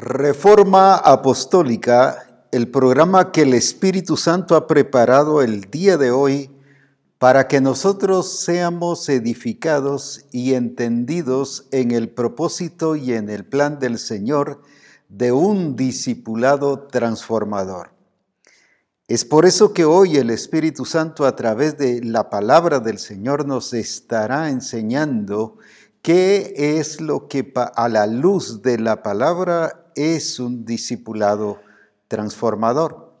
Reforma Apostólica, el programa que el Espíritu Santo ha preparado el día de hoy para que nosotros seamos edificados y entendidos en el propósito y en el plan del Señor de un discipulado transformador. Es por eso que hoy el Espíritu Santo a través de la palabra del Señor nos estará enseñando qué es lo que a la luz de la palabra es un discipulado transformador.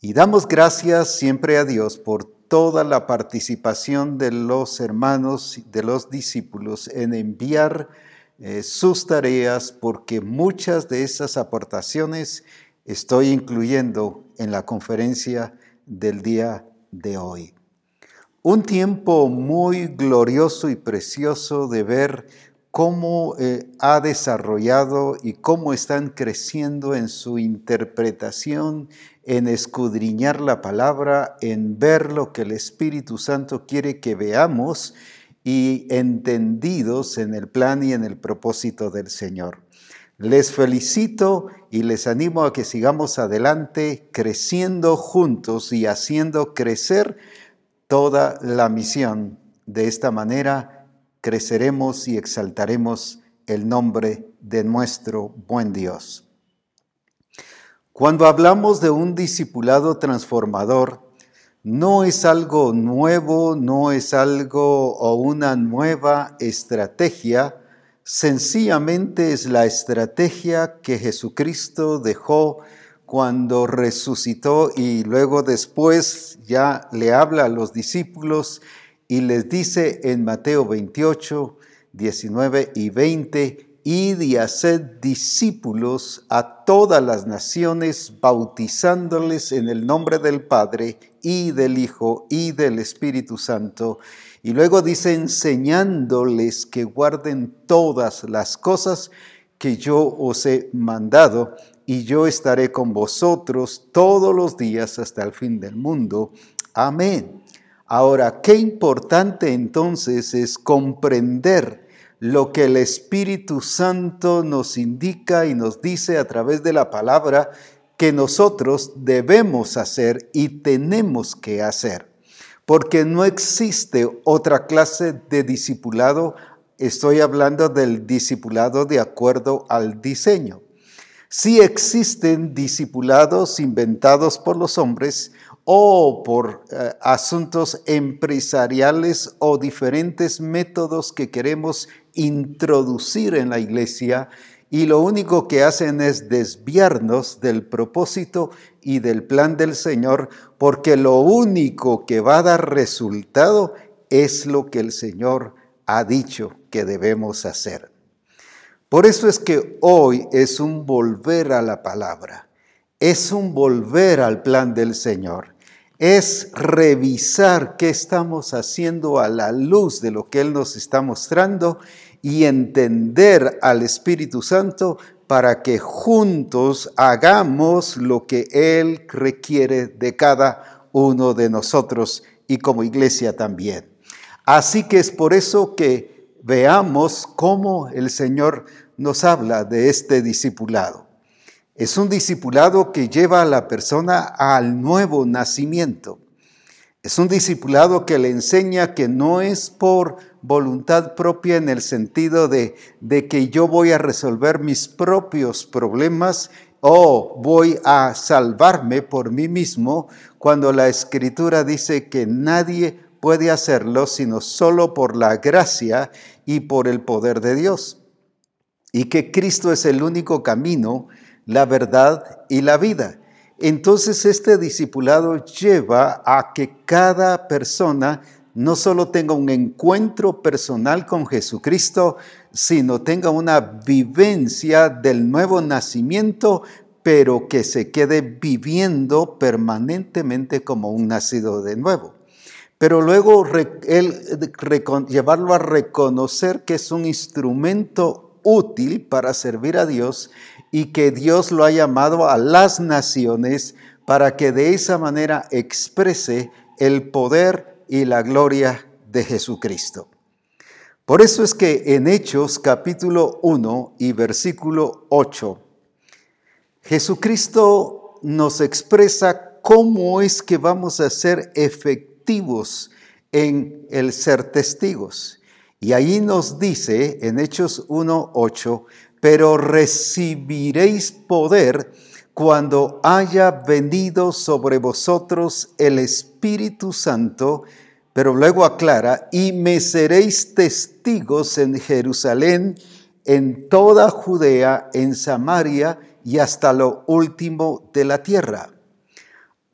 Y damos gracias siempre a Dios por toda la participación de los hermanos, de los discípulos en enviar eh, sus tareas, porque muchas de esas aportaciones estoy incluyendo en la conferencia del día de hoy. Un tiempo muy glorioso y precioso de ver cómo eh, ha desarrollado y cómo están creciendo en su interpretación, en escudriñar la palabra, en ver lo que el Espíritu Santo quiere que veamos y entendidos en el plan y en el propósito del Señor. Les felicito y les animo a que sigamos adelante creciendo juntos y haciendo crecer toda la misión. De esta manera, creceremos y exaltaremos el nombre de nuestro buen Dios. Cuando hablamos de un discipulado transformador, no es algo nuevo, no es algo o una nueva estrategia, sencillamente es la estrategia que Jesucristo dejó cuando resucitó y luego después ya le habla a los discípulos y les dice en Mateo 28, 19 y 20, id y haced discípulos a todas las naciones, bautizándoles en el nombre del Padre y del Hijo y del Espíritu Santo. Y luego dice, enseñándoles que guarden todas las cosas que yo os he mandado, y yo estaré con vosotros todos los días hasta el fin del mundo. Amén. Ahora, qué importante entonces es comprender lo que el Espíritu Santo nos indica y nos dice a través de la palabra que nosotros debemos hacer y tenemos que hacer. Porque no existe otra clase de discipulado, estoy hablando del discipulado de acuerdo al diseño. Sí existen discipulados inventados por los hombres, o por eh, asuntos empresariales o diferentes métodos que queremos introducir en la iglesia y lo único que hacen es desviarnos del propósito y del plan del Señor, porque lo único que va a dar resultado es lo que el Señor ha dicho que debemos hacer. Por eso es que hoy es un volver a la palabra, es un volver al plan del Señor es revisar qué estamos haciendo a la luz de lo que Él nos está mostrando y entender al Espíritu Santo para que juntos hagamos lo que Él requiere de cada uno de nosotros y como iglesia también. Así que es por eso que veamos cómo el Señor nos habla de este discipulado. Es un discipulado que lleva a la persona al nuevo nacimiento. Es un discipulado que le enseña que no es por voluntad propia en el sentido de, que yo voy a resolver mis propios problemas o voy a salvarme por mí mismo, cuando la escritura dice que nadie puede hacerlo sino solo por la gracia y por el poder de Dios. Y que Cristo es el único camino la verdad y la vida. Entonces este discipulado lleva a que cada persona no solo tenga un encuentro personal con Jesucristo, sino tenga una vivencia del nuevo nacimiento, pero que se quede viviendo permanentemente como un nacido de nuevo. Pero luego llevarlo a reconocer que es un instrumento útil para servir a Dios y que Dios lo ha llamado a las naciones para que de esa manera exprese el poder y la gloria de Jesucristo. Por eso es que en Hechos capítulo 1 y versículo 8 Jesucristo nos expresa cómo es que vamos a ser efectivos en el ser testigos. Y ahí nos dice en Hechos 1.8, pero recibiréis poder cuando haya venido sobre vosotros el Espíritu Santo, pero luego aclara, y me seréis testigos en Jerusalén, en toda Judea, en Samaria y hasta lo último de la tierra.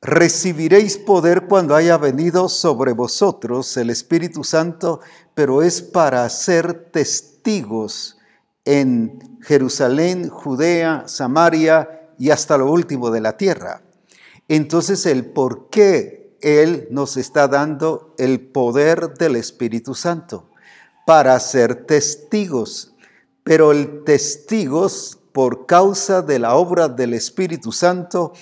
Recibiréis poder cuando haya venido sobre vosotros el Espíritu Santo, pero es para ser testigos en Jerusalén, Judea, Samaria y hasta lo último de la tierra. Entonces el por qué Él nos está dando el poder del Espíritu Santo para ser testigos, pero el testigos por causa de la obra del Espíritu Santo,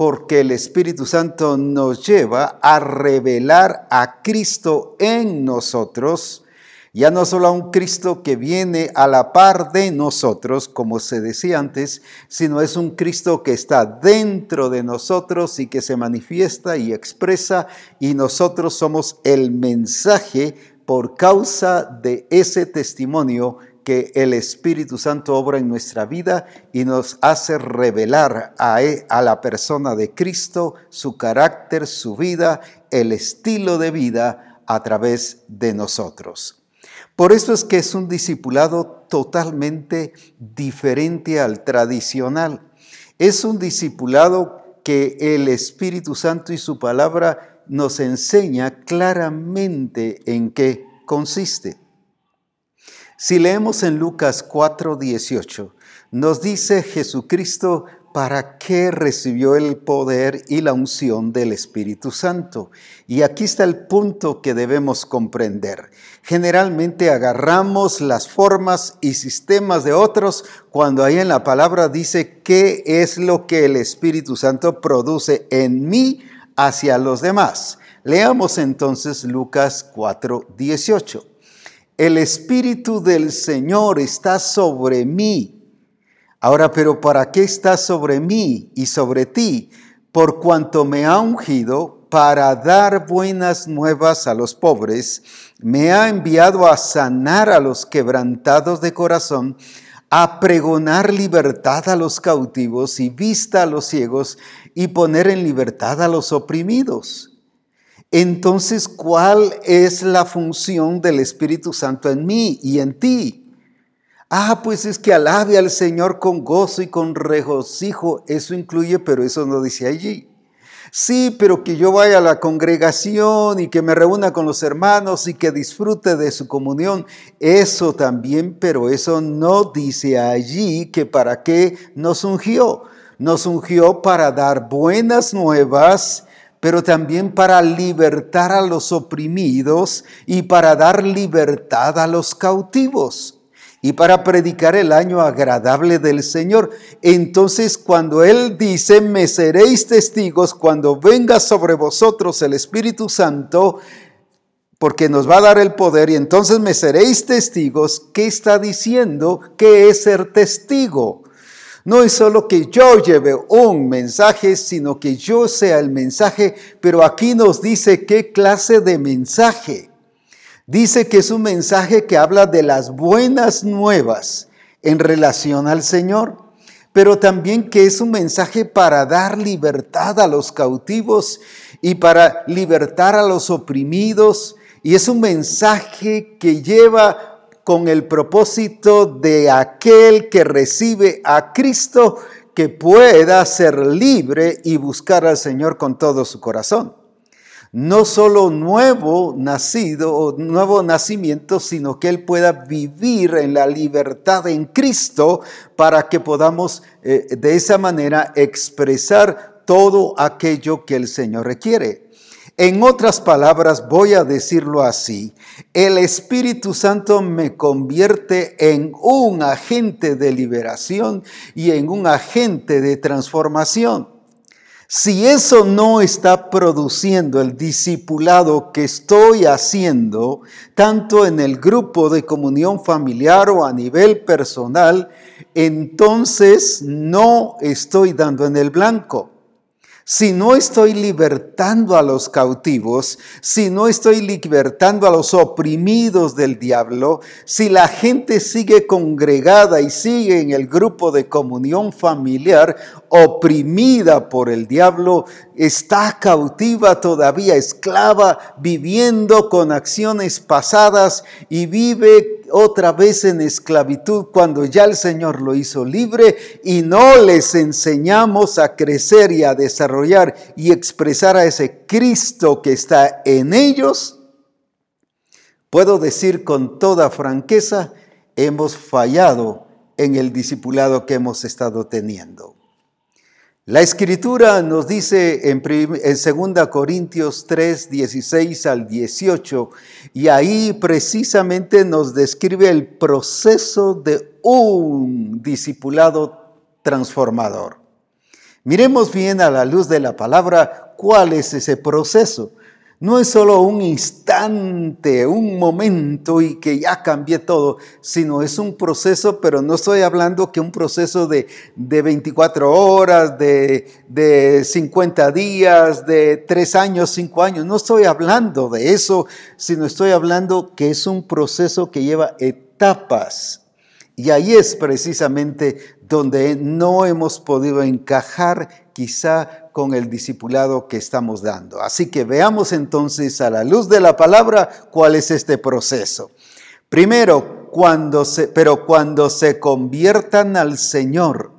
porque el Espíritu Santo nos lleva a revelar a Cristo en nosotros, ya no solo a un Cristo que viene a la par de nosotros, como se decía antes, sino es un Cristo que está dentro de nosotros y que se manifiesta y expresa, y nosotros somos el mensaje por causa de ese testimonio que el Espíritu Santo obra en nuestra vida y nos hace revelar a, e, a, la persona de Cristo, su carácter, su vida, el estilo de vida a través de nosotros. Por eso es que es un discipulado totalmente diferente al tradicional. Es un discipulado que el Espíritu Santo y su palabra nos enseña claramente en qué consiste. Si leemos en Lucas 4:18, nos dice Jesucristo para qué recibió el poder y la unción del Espíritu Santo. Y aquí está el punto que debemos comprender. Generalmente agarramos las formas y sistemas de otros cuando ahí en la palabra dice qué es lo que el Espíritu Santo produce en mí hacia los demás. Leamos entonces Lucas 4:18 el Espíritu del Señor está sobre mí. Ahora, pero ¿para qué está sobre mí y sobre ti? Por cuanto me ha ungido para dar buenas nuevas a los pobres, me ha enviado a sanar a los quebrantados de corazón, a pregonar libertad a los cautivos y vista a los ciegos y poner en libertad a los oprimidos entonces, ¿cuál es la función del Espíritu Santo en mí y en ti? Ah, pues es que alabe al Señor con gozo y con regocijo. Eso incluye, pero eso no dice allí. Sí, pero que yo vaya a la congregación y que me reúna con los hermanos y que disfrute de su comunión. Eso también, pero eso no dice allí que para qué nos ungió. Nos ungió para dar buenas nuevas pero también para libertar a los oprimidos y para dar libertad a los cautivos y para predicar el año agradable del Señor. Entonces cuando Él dice, me seréis testigos cuando venga sobre vosotros el Espíritu Santo, porque nos va a dar el poder y entonces me seréis testigos, ¿qué está diciendo? ¿Qué es ser testigo? No es solo que yo lleve un mensaje, sino que yo sea el mensaje, pero aquí nos dice qué clase de mensaje. Dice que es un mensaje que habla de las buenas nuevas en relación al Señor, pero también que es un mensaje para dar libertad a los cautivos y para libertar a los oprimidos. Y es un mensaje que lleva con el propósito de aquel que recibe a Cristo que pueda ser libre y buscar al Señor con todo su corazón. No solo nuevo nacido o nuevo nacimiento, sino que Él pueda vivir en la libertad en Cristo para que podamos eh, de esa manera expresar todo aquello que el Señor requiere. En otras palabras, voy a decirlo así, el Espíritu Santo me convierte en un agente de liberación y en un agente de transformación. Si eso no está produciendo el discipulado que estoy haciendo, tanto en el grupo de comunión familiar o a nivel personal, entonces no estoy dando en el blanco si no estoy libertando a los cautivos, si no estoy libertando a los oprimidos del diablo, si la gente sigue congregada y sigue en el grupo de comunión familiar, oprimida por el diablo, está cautiva todavía, esclava, viviendo con acciones pasadas y vive otra vez en esclavitud cuando ya el Señor lo hizo libre y no les enseñamos a crecer y a desarrollar y expresar a ese Cristo que está en ellos, puedo decir con toda franqueza, hemos fallado en el discipulado que hemos estado teniendo. La escritura nos dice en, 2 Corintios 3, 16 al 18, y ahí precisamente nos describe el proceso de un discipulado transformador. Miremos bien a la luz de la palabra cuál es ese proceso no es solo un instante, un momento y que ya cambié todo, sino es un proceso, pero no estoy hablando que un proceso de, de 24 horas, de, de 50 días, de 3 años, 5 años, no estoy hablando de eso, sino estoy hablando que es un proceso que lleva etapas. Y ahí es precisamente donde no hemos podido encajar quizá con el discipulado que estamos dando. Así que veamos entonces a la luz de la palabra cuál es este proceso. Primero, cuando se, pero cuando se conviertan al Señor,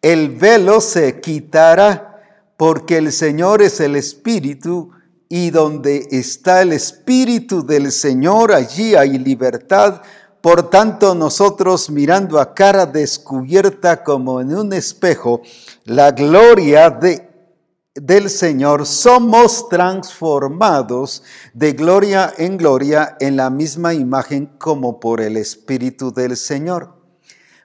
el velo se quitará porque el Señor es el Espíritu y donde está el Espíritu del Señor, allí hay libertad. Por tanto, nosotros mirando a cara descubierta como en un espejo, la gloria de, del Señor, somos transformados de gloria en gloria en la misma imagen como por el Espíritu del Señor.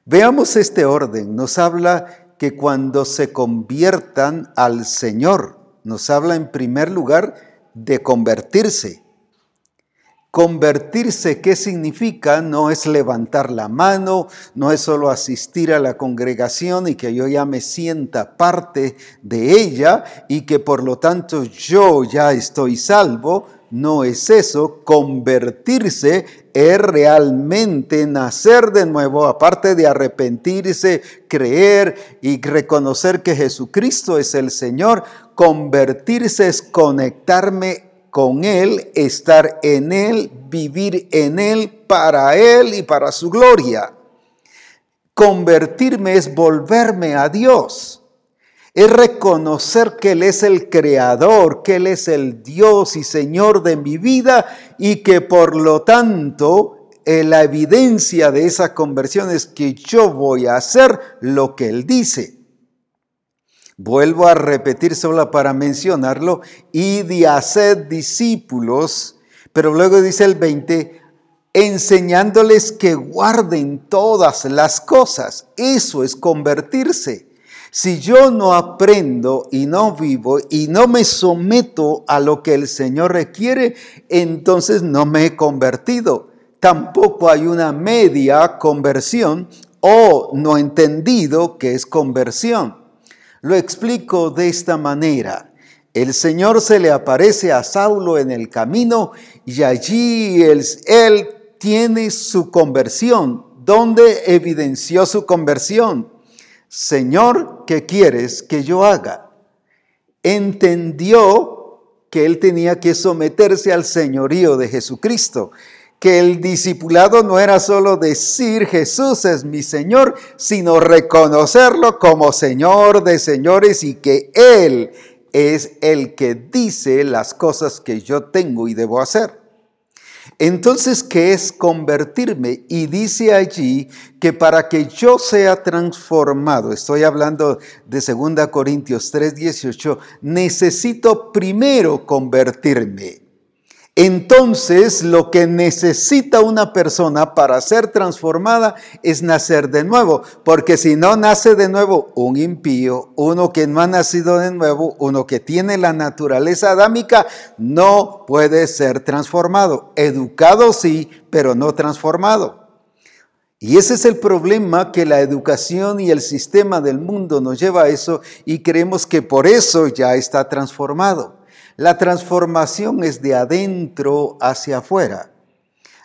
Veamos este orden. Nos habla que cuando se conviertan al Señor, nos habla en primer lugar de convertirse. Convertirse, ¿qué significa? No es levantar la mano, no es solo asistir a la congregación y que yo ya me sienta parte de ella y que por lo tanto yo ya estoy salvo. No es eso, convertirse es realmente nacer de nuevo, aparte de arrepentirse, creer y reconocer que Jesucristo es el Señor, convertirse es conectarme con Él, estar en Él, vivir en Él, para Él y para su gloria. Convertirme es volverme a Dios. Es reconocer que Él es el creador, que Él es el Dios y Señor de mi vida y que por lo tanto eh, la evidencia de esa conversión es que yo voy a hacer lo que Él dice. Vuelvo a repetir solo para mencionarlo, y de hacer discípulos, pero luego dice el 20, enseñándoles que guarden todas las cosas. Eso es convertirse. Si yo no aprendo y no vivo y no me someto a lo que el Señor requiere, entonces no me he convertido. Tampoco hay una media conversión o no entendido que es conversión. Lo explico de esta manera. El Señor se le aparece a Saulo en el camino y allí él, él tiene su conversión. ¿Dónde evidenció su conversión? Señor, ¿qué quieres que yo haga? Entendió que él tenía que someterse al señorío de Jesucristo que el discipulado no era solo decir Jesús es mi Señor, sino reconocerlo como Señor de señores y que Él es el que dice las cosas que yo tengo y debo hacer. Entonces, ¿qué es convertirme? Y dice allí que para que yo sea transformado, estoy hablando de 2 Corintios 3:18, necesito primero convertirme. Entonces, lo que necesita una persona para ser transformada es nacer de nuevo, porque si no nace de nuevo un impío, uno que no ha nacido de nuevo, uno que tiene la naturaleza adámica, no puede ser transformado. Educado sí, pero no transformado. Y ese es el problema que la educación y el sistema del mundo nos lleva a eso y creemos que por eso ya está transformado. La transformación es de adentro hacia afuera.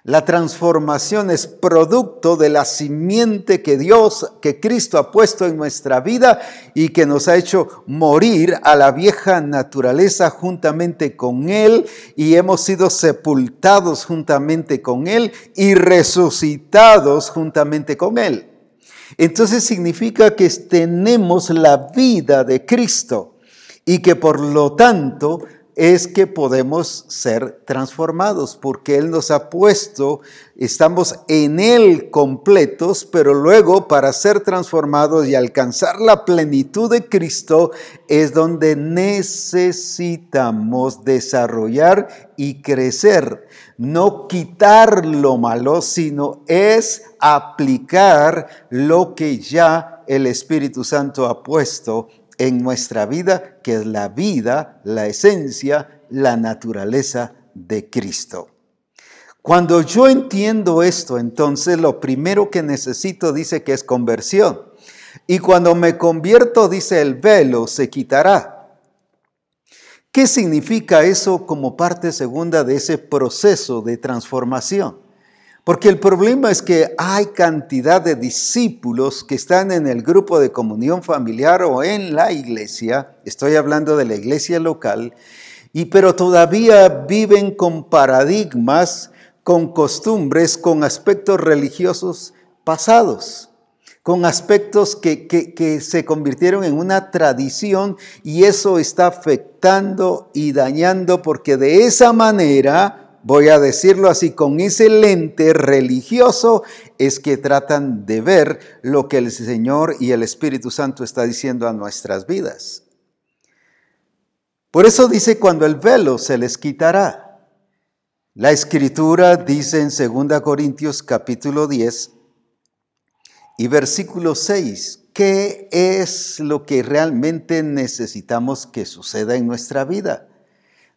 La transformación es producto de la simiente que Dios, que Cristo ha puesto en nuestra vida y que nos ha hecho morir a la vieja naturaleza juntamente con Él y hemos sido sepultados juntamente con Él y resucitados juntamente con Él. Entonces significa que tenemos la vida de Cristo y que por lo tanto es que podemos ser transformados, porque Él nos ha puesto, estamos en Él completos, pero luego para ser transformados y alcanzar la plenitud de Cristo es donde necesitamos desarrollar y crecer. No quitar lo malo, sino es aplicar lo que ya el Espíritu Santo ha puesto en nuestra vida, que es la vida, la esencia, la naturaleza de Cristo. Cuando yo entiendo esto, entonces lo primero que necesito dice que es conversión. Y cuando me convierto, dice el velo se quitará. ¿Qué significa eso como parte segunda de ese proceso de transformación? Porque el problema es que hay cantidad de discípulos que están en el grupo de comunión familiar o en la iglesia, estoy hablando de la iglesia local, y pero todavía viven con paradigmas, con costumbres, con aspectos religiosos pasados, con aspectos que, que se convirtieron en una tradición y eso está afectando y dañando porque de esa manera voy a decirlo así, con ese lente religioso es que tratan de ver lo que el Señor y el Espíritu Santo está diciendo a nuestras vidas. Por eso dice cuando el velo se les quitará. La escritura dice en 2 Corintios capítulo 10 y versículo 6, ¿qué es lo que realmente necesitamos que suceda en nuestra vida?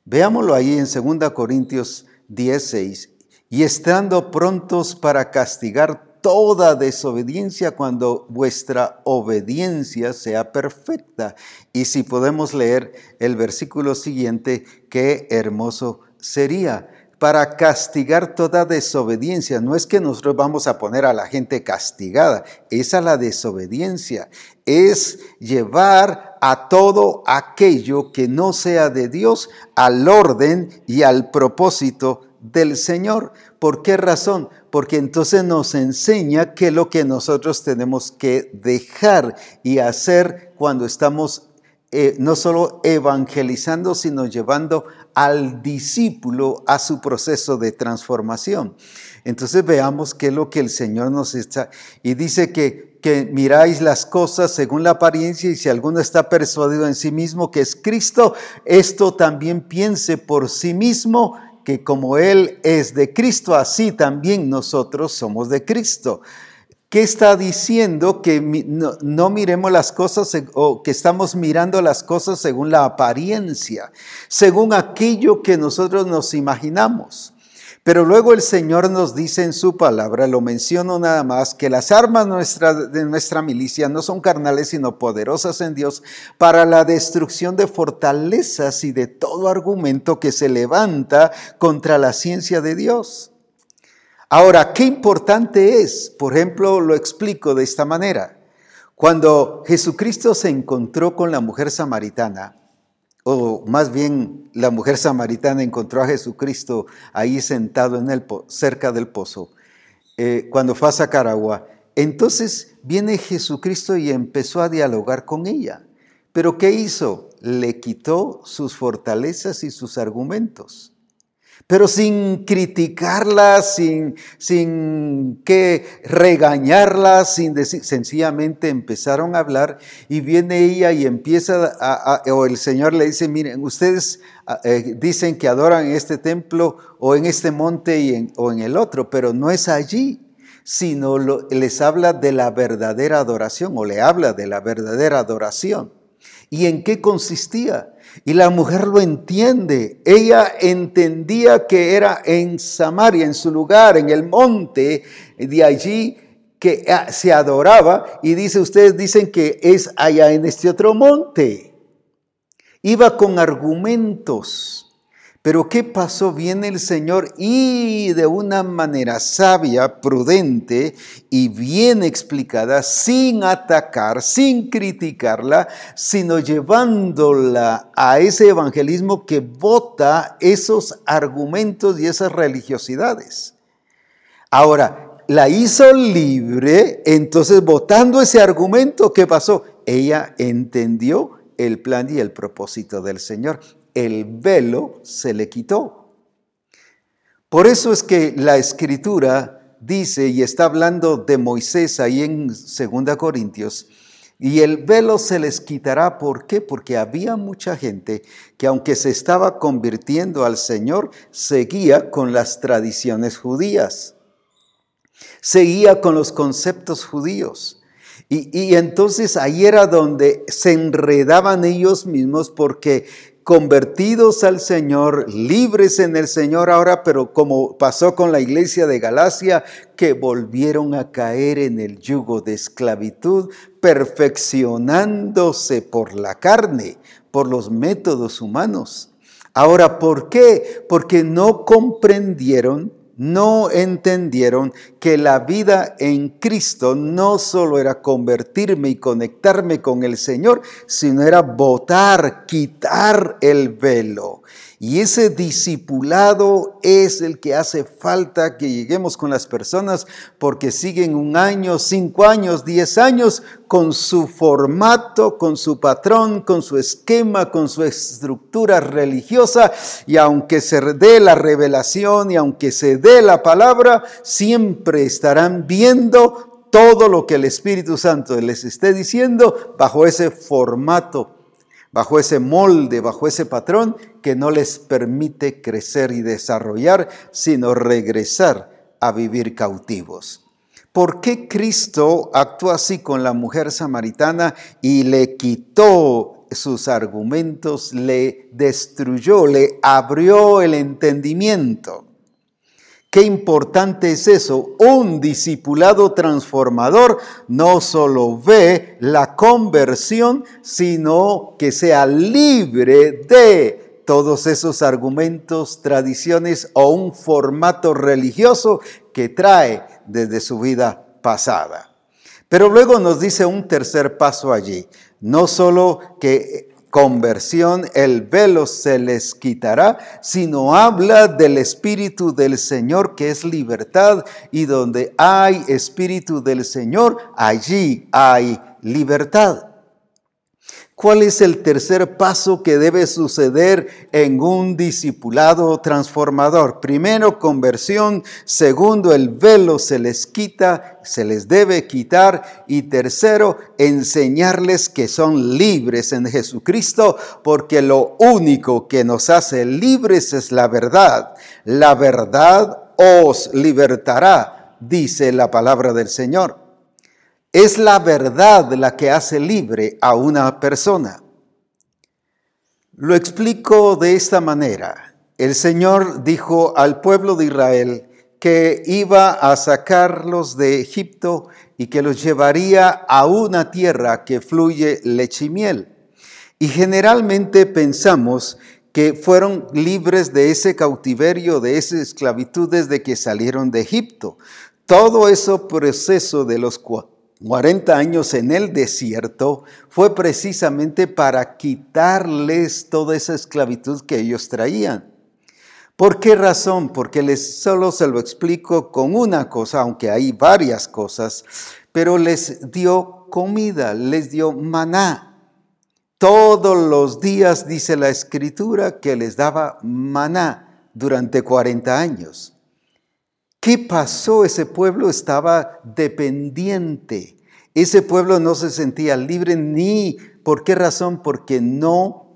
Veámoslo ahí en 2 Corintios 16, y estando prontos para castigar toda desobediencia cuando vuestra obediencia sea perfecta. Y si podemos leer el versículo siguiente, qué hermoso sería para castigar toda desobediencia. No es que nosotros vamos a poner a la gente castigada, esa la desobediencia. Es llevar a todo aquello que no sea de Dios al orden y al propósito del Señor. ¿Por qué razón? Porque entonces nos enseña que lo que nosotros tenemos que dejar y hacer cuando estamos eh, no solo evangelizando, sino llevando al discípulo a su proceso de transformación. Entonces veamos qué es lo que el Señor nos está. Y dice que, que miráis las cosas según la apariencia y si alguno está persuadido en sí mismo que es Cristo, esto también piense por sí mismo que como Él es de Cristo, así también nosotros somos de Cristo. ¿Qué está diciendo? Que no, miremos las cosas o que estamos mirando las cosas según la apariencia, según aquello que nosotros nos imaginamos. Pero luego el Señor nos dice en su palabra, lo menciono nada más, que las armas de nuestra milicia no son carnales, sino poderosas en Dios para la destrucción de fortalezas y de todo argumento que se levanta contra la ciencia de Dios. Ahora, qué importante es, por ejemplo, lo explico de esta manera. Cuando Jesucristo se encontró con la mujer samaritana, o más bien la mujer samaritana encontró a Jesucristo ahí sentado en el, cerca del pozo, eh, cuando fue a sacar agua. Entonces viene Jesucristo y empezó a dialogar con ella. Pero ¿qué hizo? Le quitó sus fortalezas y sus argumentos pero sin criticarla, sin, sin que regañarla, sin decir, sencillamente empezaron a hablar y viene ella y empieza, a, o el Señor le dice, miren, ustedes eh, dicen que adoran en este templo o en este monte o en el otro, pero no es allí sino les habla de la verdadera adoración o le habla de la verdadera adoración. ¿Y en qué consistía? Y la mujer lo entiende. Ella entendía que era en Samaria, en su lugar, en el monte. De allí que ah, se adoraba y dice, ustedes dicen que es allá en este otro monte. Iba con argumentos. Pero ¿qué pasó? Viene el Señor y de una manera sabia, prudente y bien explicada, sin atacar, sin criticarla, sino llevándola a ese evangelismo que vota esos argumentos y esas religiosidades. Ahora, la hizo libre, entonces votando ese argumento, ¿qué pasó? Ella entendió el plan y el propósito del Señor el velo se le quitó. Por eso es que la escritura dice, y está hablando de Moisés ahí en 2 Corintios, y el velo se les quitará. ¿Por qué? Porque había mucha gente que aunque se estaba convirtiendo al Señor, seguía con las tradiciones judías, seguía con los conceptos judíos. Y, y entonces ahí era donde se enredaban ellos mismos porque convertidos al Señor, libres en el Señor ahora, pero como pasó con la iglesia de Galacia, que volvieron a caer en el yugo de esclavitud, perfeccionándose por la carne, por los métodos humanos. Ahora, ¿por qué? Porque no comprendieron no entendieron que la vida en Cristo no solo era convertirme y conectarme con el Señor, sino era votar, quitar el velo. Y ese discipulado es el que hace falta que lleguemos con las personas porque siguen un año, cinco años, diez años con su formato, con su patrón, con su esquema, con su estructura religiosa. Y aunque se dé la revelación y aunque se dé la palabra, siempre estarán viendo todo lo que el Espíritu Santo les esté diciendo bajo ese formato bajo ese molde, bajo ese patrón que no les permite crecer y desarrollar, sino regresar a vivir cautivos. ¿Por qué Cristo actuó así con la mujer samaritana y le quitó sus argumentos, le destruyó, le abrió el entendimiento? Qué importante es eso. Un discipulado transformador no solo ve la conversión, sino que sea libre de todos esos argumentos, tradiciones o un formato religioso que trae desde su vida pasada. Pero luego nos dice un tercer paso allí. No solo que conversión, el velo se les quitará, sino habla del Espíritu del Señor que es libertad y donde hay Espíritu del Señor, allí hay libertad. ¿Cuál es el tercer paso que debe suceder en un discipulado transformador? Primero, conversión. Segundo, el velo se les quita, se les debe quitar. Y tercero, enseñarles que son libres en Jesucristo, porque lo único que nos hace libres es la verdad. La verdad os libertará, dice la palabra del Señor. Es la verdad la que hace libre a una persona. Lo explico de esta manera. El Señor dijo al pueblo de Israel que iba a sacarlos de Egipto y que los llevaría a una tierra que fluye leche y miel. Y generalmente pensamos que fueron libres de ese cautiverio, de esa esclavitud desde que salieron de Egipto. Todo ese proceso de los 40 años en el desierto fue precisamente para quitarles toda esa esclavitud que ellos traían. ¿Por qué razón? Porque les solo se lo explico con una cosa, aunque hay varias cosas, pero les dio comida, les dio maná. Todos los días dice la escritura que les daba maná durante 40 años. ¿Qué pasó? Ese pueblo estaba dependiente. Ese pueblo no se sentía libre ni, ¿por qué razón? Porque no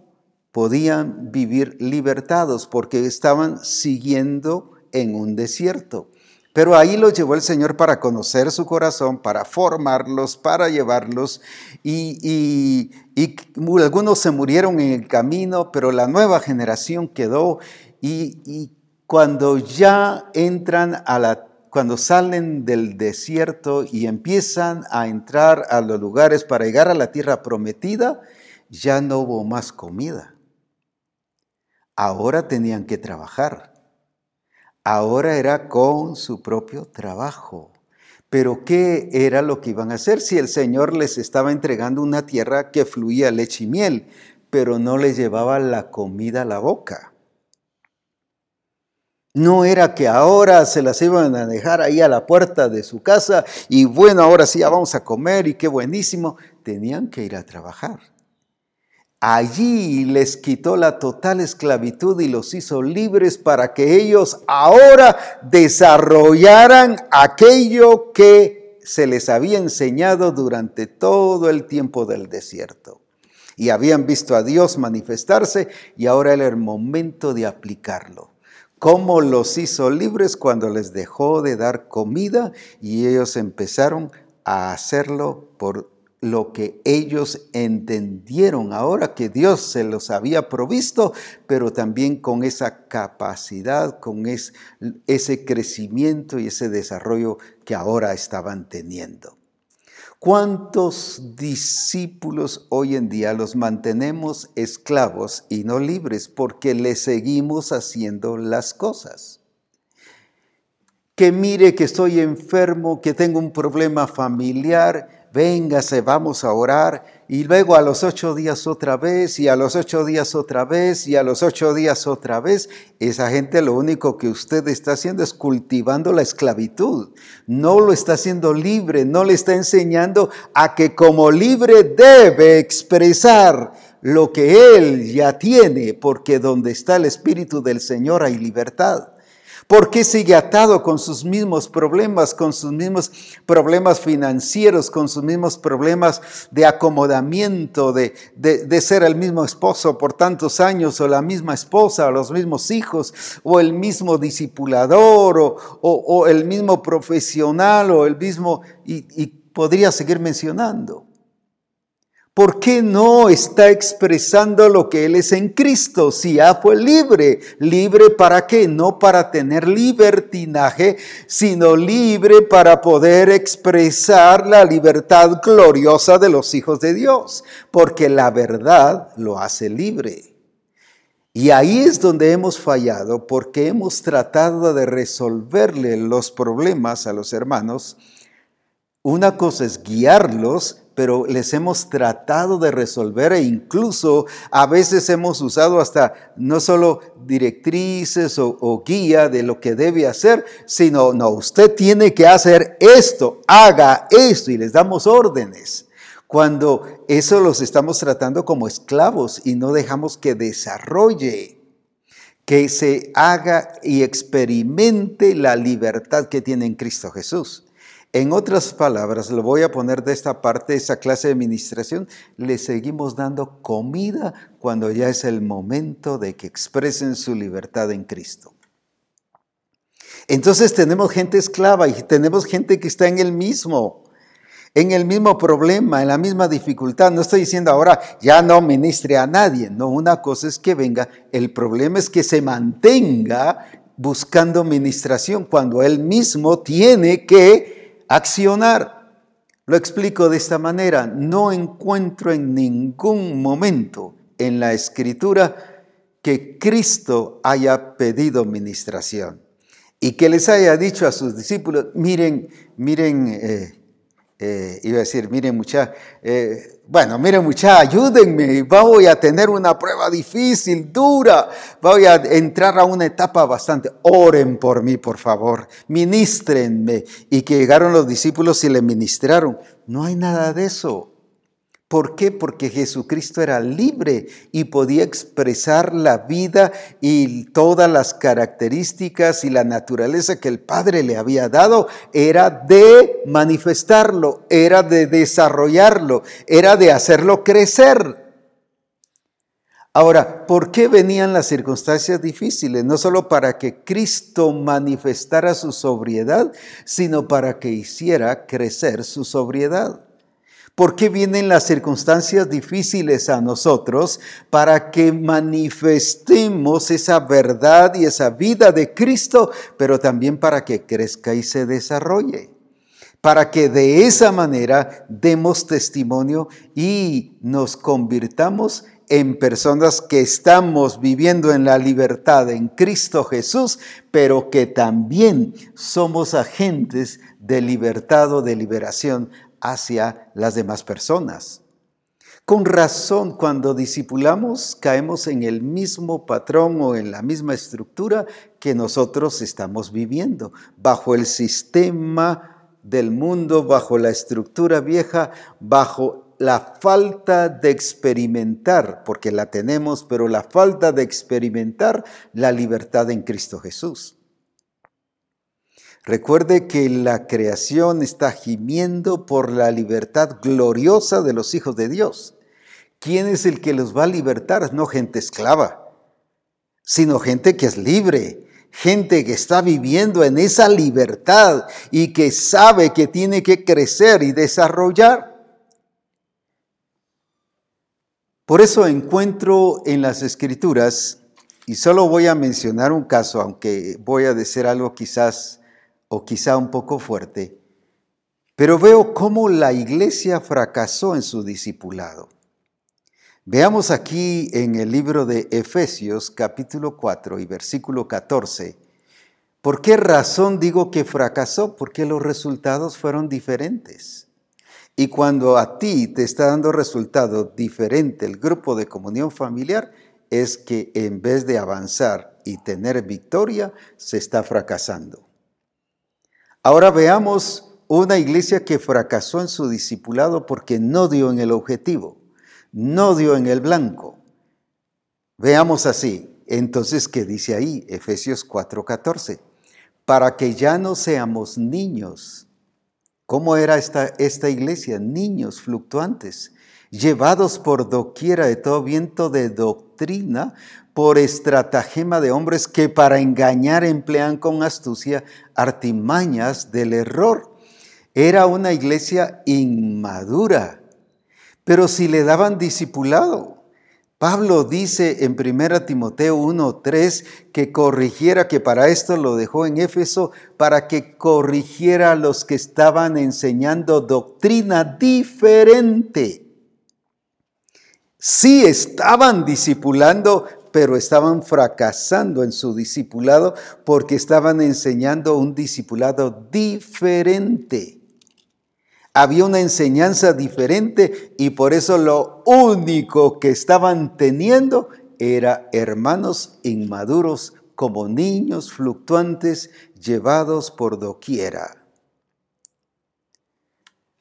podían vivir libertados, porque estaban siguiendo en un desierto. Pero ahí los llevó el Señor para conocer su corazón, para formarlos, para llevarlos. Y, algunos se murieron en el camino, pero la nueva generación quedó. Y, cuando ya entran a la cuando salen del desierto y empiezan a entrar a los lugares para llegar a la tierra prometida, ya no hubo más comida. Ahora tenían que trabajar. Ahora era con su propio trabajo. Pero ¿qué era lo que iban a hacer si el Señor les estaba entregando una tierra que fluía leche y miel, pero no les llevaba la comida a la boca? No era que ahora se las iban a dejar ahí a la puerta de su casa y bueno, ahora sí ya vamos a comer y qué buenísimo. Tenían que ir a trabajar. Allí les quitó la total esclavitud y los hizo libres para que ellos ahora desarrollaran aquello que se les había enseñado durante todo el tiempo del desierto. Y habían visto a Dios manifestarse y ahora era el momento de aplicarlo cómo los hizo libres cuando les dejó de dar comida y ellos empezaron a hacerlo por lo que ellos entendieron ahora que Dios se los había provisto, pero también con esa capacidad, con ese crecimiento y ese desarrollo que ahora estaban teniendo. ¿Cuántos discípulos hoy en día los mantenemos esclavos y no libres porque le seguimos haciendo las cosas? Que mire que estoy enfermo, que tengo un problema familiar, véngase, vamos a orar, y luego a los ocho días otra vez, y a los ocho días otra vez, y a los ocho días otra vez, esa gente lo único que usted está haciendo es cultivando la esclavitud. No lo está haciendo libre, no le está enseñando a que como libre debe expresar lo que él ya tiene, porque donde está el Espíritu del Señor hay libertad. ¿Por qué sigue atado con sus mismos problemas, con sus mismos problemas financieros, con sus mismos problemas de acomodamiento, de, de, ser el mismo esposo por tantos años, o la misma esposa, o los mismos hijos, o el mismo discipulador, o, o, el mismo profesional, o el mismo, y podría seguir mencionando? ¿Por qué no está expresando lo que Él es en Cristo? Si ya fue libre. ¿Libre para qué? No para tener libertinaje, sino libre para poder expresar la libertad gloriosa de los hijos de Dios. Porque la verdad lo hace libre. Y ahí es donde hemos fallado porque hemos tratado de resolverle los problemas a los hermanos. Una cosa es guiarlos pero les hemos tratado de resolver e incluso a veces hemos usado hasta no solo directrices o, guía de lo que debe hacer, sino, no, usted tiene que hacer esto, haga esto y les damos órdenes. Cuando eso los estamos tratando como esclavos y no dejamos que desarrolle que se haga y experimente la libertad que tiene en Cristo Jesús. En otras palabras, lo voy a poner de esta parte, esa clase de administración, le seguimos dando comida cuando ya es el momento de que expresen su libertad en Cristo. Entonces tenemos gente esclava y tenemos gente que está en el mismo, en el mismo problema, en la misma dificultad. No estoy diciendo ahora ya no ministre a nadie. No, una cosa es que venga, el problema es que se mantenga buscando ministración cuando él mismo tiene que Accionar. Lo explico de esta manera. No encuentro en ningún momento en la escritura que Cristo haya pedido ministración y que les haya dicho a sus discípulos, miren, miren, eh, eh, iba a decir, miren mucha, eh, bueno, miren muchachos, ayúdenme, voy a tener una prueba difícil, dura, voy a entrar a una etapa bastante, oren por mí, por favor, ministrenme. Y que llegaron los discípulos y le ministraron. No hay nada de eso. ¿Por qué? Porque Jesucristo era libre y podía expresar la vida y todas las características y la naturaleza que el Padre le había dado. Era de manifestarlo, era de desarrollarlo, era de hacerlo crecer. Ahora, ¿por qué venían las circunstancias difíciles? No solo para que Cristo manifestara su sobriedad, sino para que hiciera crecer su sobriedad. ¿Por qué vienen las circunstancias difíciles a nosotros? Para que manifestemos esa verdad y esa vida de Cristo, pero también para que crezca y se desarrolle. Para que de esa manera demos testimonio y nos convirtamos en personas que estamos viviendo en la libertad en Cristo Jesús, pero que también somos agentes de libertad o de liberación hacia las demás personas. Con razón, cuando discipulamos, caemos en el mismo patrón o en la misma estructura que nosotros estamos viviendo, bajo el sistema del mundo, bajo la estructura vieja, bajo la falta de experimentar, porque la tenemos, pero la falta de experimentar la libertad en Cristo Jesús. Recuerde que la creación está gimiendo por la libertad gloriosa de los hijos de Dios. ¿Quién es el que los va a libertar? No gente esclava, sino gente que es libre, gente que está viviendo en esa libertad y que sabe que tiene que crecer y desarrollar. Por eso encuentro en las escrituras, y solo voy a mencionar un caso, aunque voy a decir algo quizás o quizá un poco fuerte, pero veo cómo la iglesia fracasó en su discipulado. Veamos aquí en el libro de Efesios capítulo 4 y versículo 14. ¿Por qué razón digo que fracasó? Porque los resultados fueron diferentes. Y cuando a ti te está dando resultado diferente el grupo de comunión familiar, es que en vez de avanzar y tener victoria, se está fracasando. Ahora veamos una iglesia que fracasó en su discipulado porque no dio en el objetivo, no dio en el blanco. Veamos así. Entonces, ¿qué dice ahí? Efesios 4:14. Para que ya no seamos niños. ¿Cómo era esta, esta iglesia? Niños fluctuantes, llevados por doquiera de todo viento de doctrina, por estratagema de hombres que para engañar emplean con astucia artimañas del error. Era una iglesia inmadura, pero si le daban discipulado. Pablo dice en 1 Timoteo 1:3 que corrigiera, que para esto lo dejó en Éfeso, para que corrigiera a los que estaban enseñando doctrina diferente. Sí estaban discipulando, pero estaban fracasando en su discipulado porque estaban enseñando un discipulado diferente. Había una enseñanza diferente y por eso lo único que estaban teniendo era hermanos inmaduros como niños fluctuantes llevados por doquiera.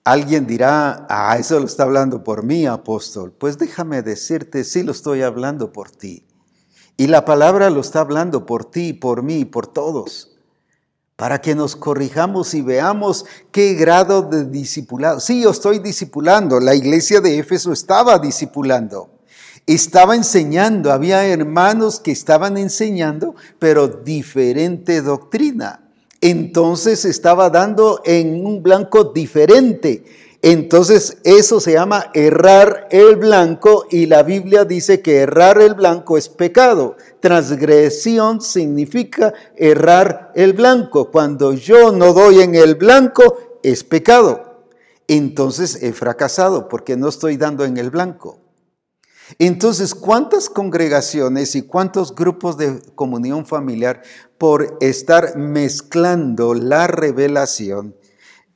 Alguien dirá, ah, eso lo está hablando por mí, apóstol. Pues déjame decirte, sí lo estoy hablando por ti. Y la palabra lo está hablando por ti, por mí, por todos, para que nos corrijamos y veamos qué grado de discipulado. Sí, yo estoy discipulando, la iglesia de Éfeso estaba discipulando, estaba enseñando, había hermanos que estaban enseñando, pero diferente doctrina. Entonces estaba dando en un blanco diferente entonces eso se llama errar el blanco y la Biblia dice que errar el blanco es pecado. Transgresión significa errar el blanco. Cuando yo no doy en el blanco es pecado. Entonces he fracasado porque no estoy dando en el blanco. Entonces, ¿cuántas congregaciones y cuántos grupos de comunión familiar por estar mezclando la revelación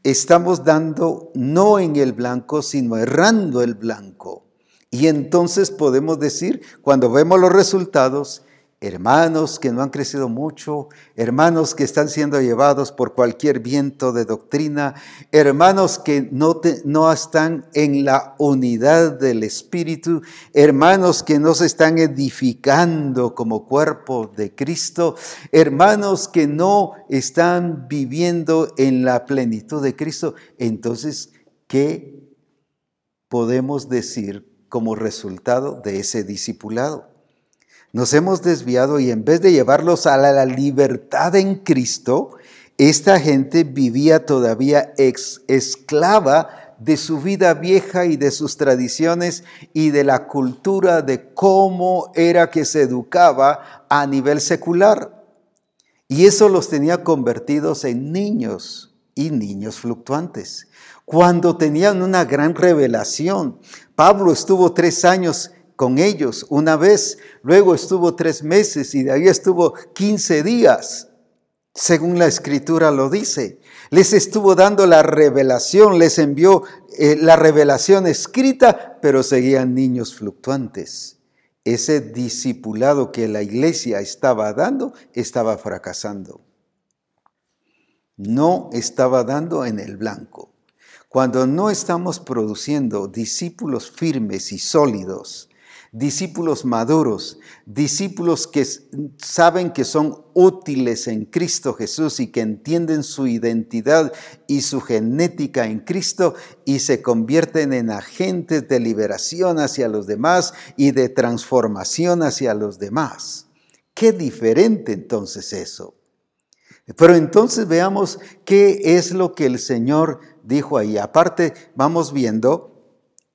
estamos dando no en el blanco, sino errando el blanco. Y entonces podemos decir, cuando vemos los resultados, hermanos que no han crecido mucho, hermanos que están siendo llevados por cualquier viento de doctrina, hermanos que no, no están en la unidad del Espíritu, hermanos que no se están edificando como cuerpo de Cristo, hermanos que no están viviendo en la plenitud de Cristo. Entonces, ¿qué podemos decir como resultado de ese discipulado? Nos hemos desviado y en vez de llevarlos a la libertad en Cristo, esta gente vivía todavía esclava de su vida vieja y de sus tradiciones y de la cultura de cómo era que se educaba a nivel secular. Y eso los tenía convertidos en niños y niños fluctuantes. Cuando tenían una gran revelación, Pablo estuvo tres años con ellos una vez, luego estuvo tres meses y de ahí estuvo quince días, según la escritura lo dice. Les estuvo dando la revelación, les envió eh, la revelación escrita, pero seguían niños fluctuantes. Ese discipulado que la iglesia estaba dando estaba fracasando. No estaba dando en el blanco. Cuando no estamos produciendo discípulos firmes y sólidos, discípulos maduros, discípulos que saben que son útiles en Cristo Jesús y que entienden su identidad y su genética en Cristo y se convierten en agentes de liberación hacia los demás y de transformación hacia los demás. Qué diferente entonces eso. Pero entonces veamos qué es lo que el Señor dijo ahí. Aparte, vamos viendo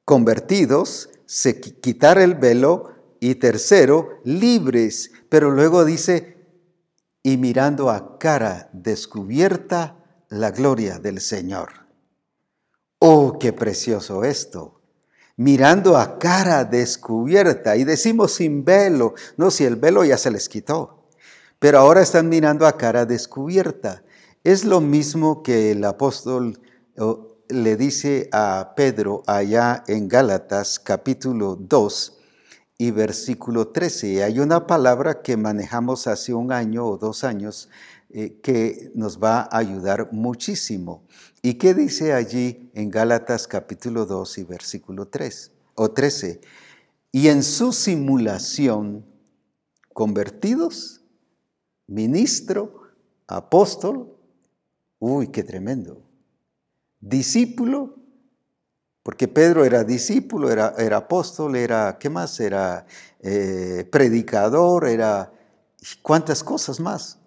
convertidos, se quitar el velo y tercero, libres. Pero luego dice, y mirando a cara descubierta la gloria del Señor. Oh, qué precioso esto. Mirando a cara descubierta. Y decimos sin velo. No, si el velo ya se les quitó. Pero ahora están mirando a cara descubierta. Es lo mismo que el apóstol le dice a Pedro allá en Gálatas capítulo 2 y versículo 13. Hay una palabra que manejamos hace un año o dos años eh, que nos va a ayudar muchísimo. ¿Y qué dice allí en Gálatas capítulo 2 y versículo 3 o 13? Y en su simulación, convertidos, ministro, apóstol, uy, qué tremendo discípulo, porque Pedro era discípulo, era, era apóstol, era, ¿qué más? Era eh, predicador, era cuántas cosas más.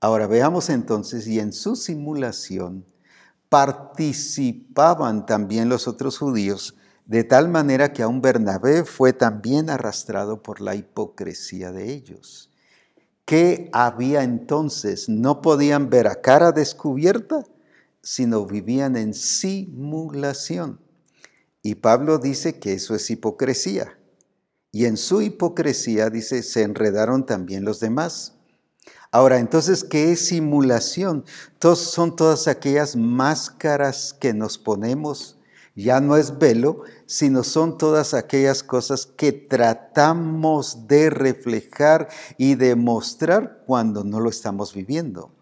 Ahora veamos entonces, y en su simulación participaban también los otros judíos, de tal manera que aún Bernabé fue también arrastrado por la hipocresía de ellos. ¿Qué había entonces? ¿No podían ver a cara descubierta? Sino vivían en simulación. Y Pablo dice que eso es hipocresía. Y en su hipocresía, dice, se enredaron también los demás. Ahora, entonces, ¿qué es simulación? son todas aquellas máscaras que nos ponemos. Ya no es velo, sino son todas aquellas cosas que tratamos de reflejar y demostrar cuando no lo estamos viviendo.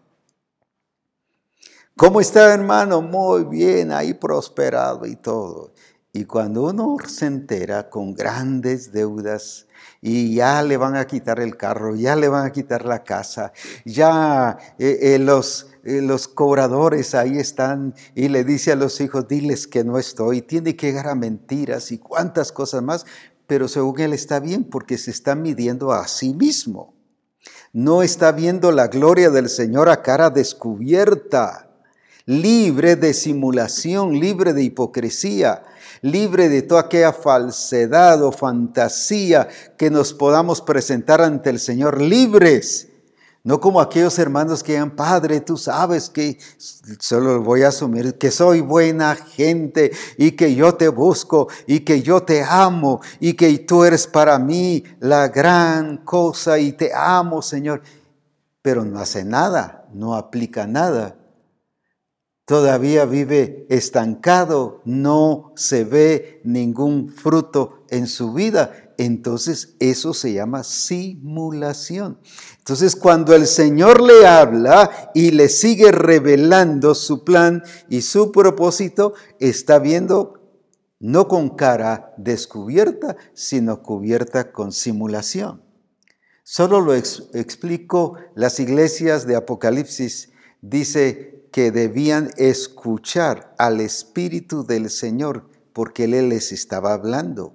¿Cómo está hermano? Muy bien, ahí prosperado y todo. Y cuando uno se entera con grandes deudas y ya le van a quitar el carro, ya le van a quitar la casa, ya eh, eh, los, eh, los cobradores ahí están y le dice a los hijos, diles que no estoy, tiene que llegar a mentiras y cuántas cosas más, pero según él está bien porque se está midiendo a sí mismo. No está viendo la gloria del Señor a cara descubierta libre de simulación, libre de hipocresía, libre de toda aquella falsedad o fantasía que nos podamos presentar ante el Señor, libres. No como aquellos hermanos que digan, Padre, tú sabes que, solo voy a asumir, que soy buena gente y que yo te busco y que yo te amo y que tú eres para mí la gran cosa y te amo, Señor. Pero no hace nada, no aplica nada todavía vive estancado, no se ve ningún fruto en su vida, entonces eso se llama simulación. Entonces cuando el Señor le habla y le sigue revelando su plan y su propósito, está viendo no con cara descubierta, sino cubierta con simulación. Solo lo explico las iglesias de Apocalipsis. Dice que debían escuchar al Espíritu del Señor porque Él les estaba hablando.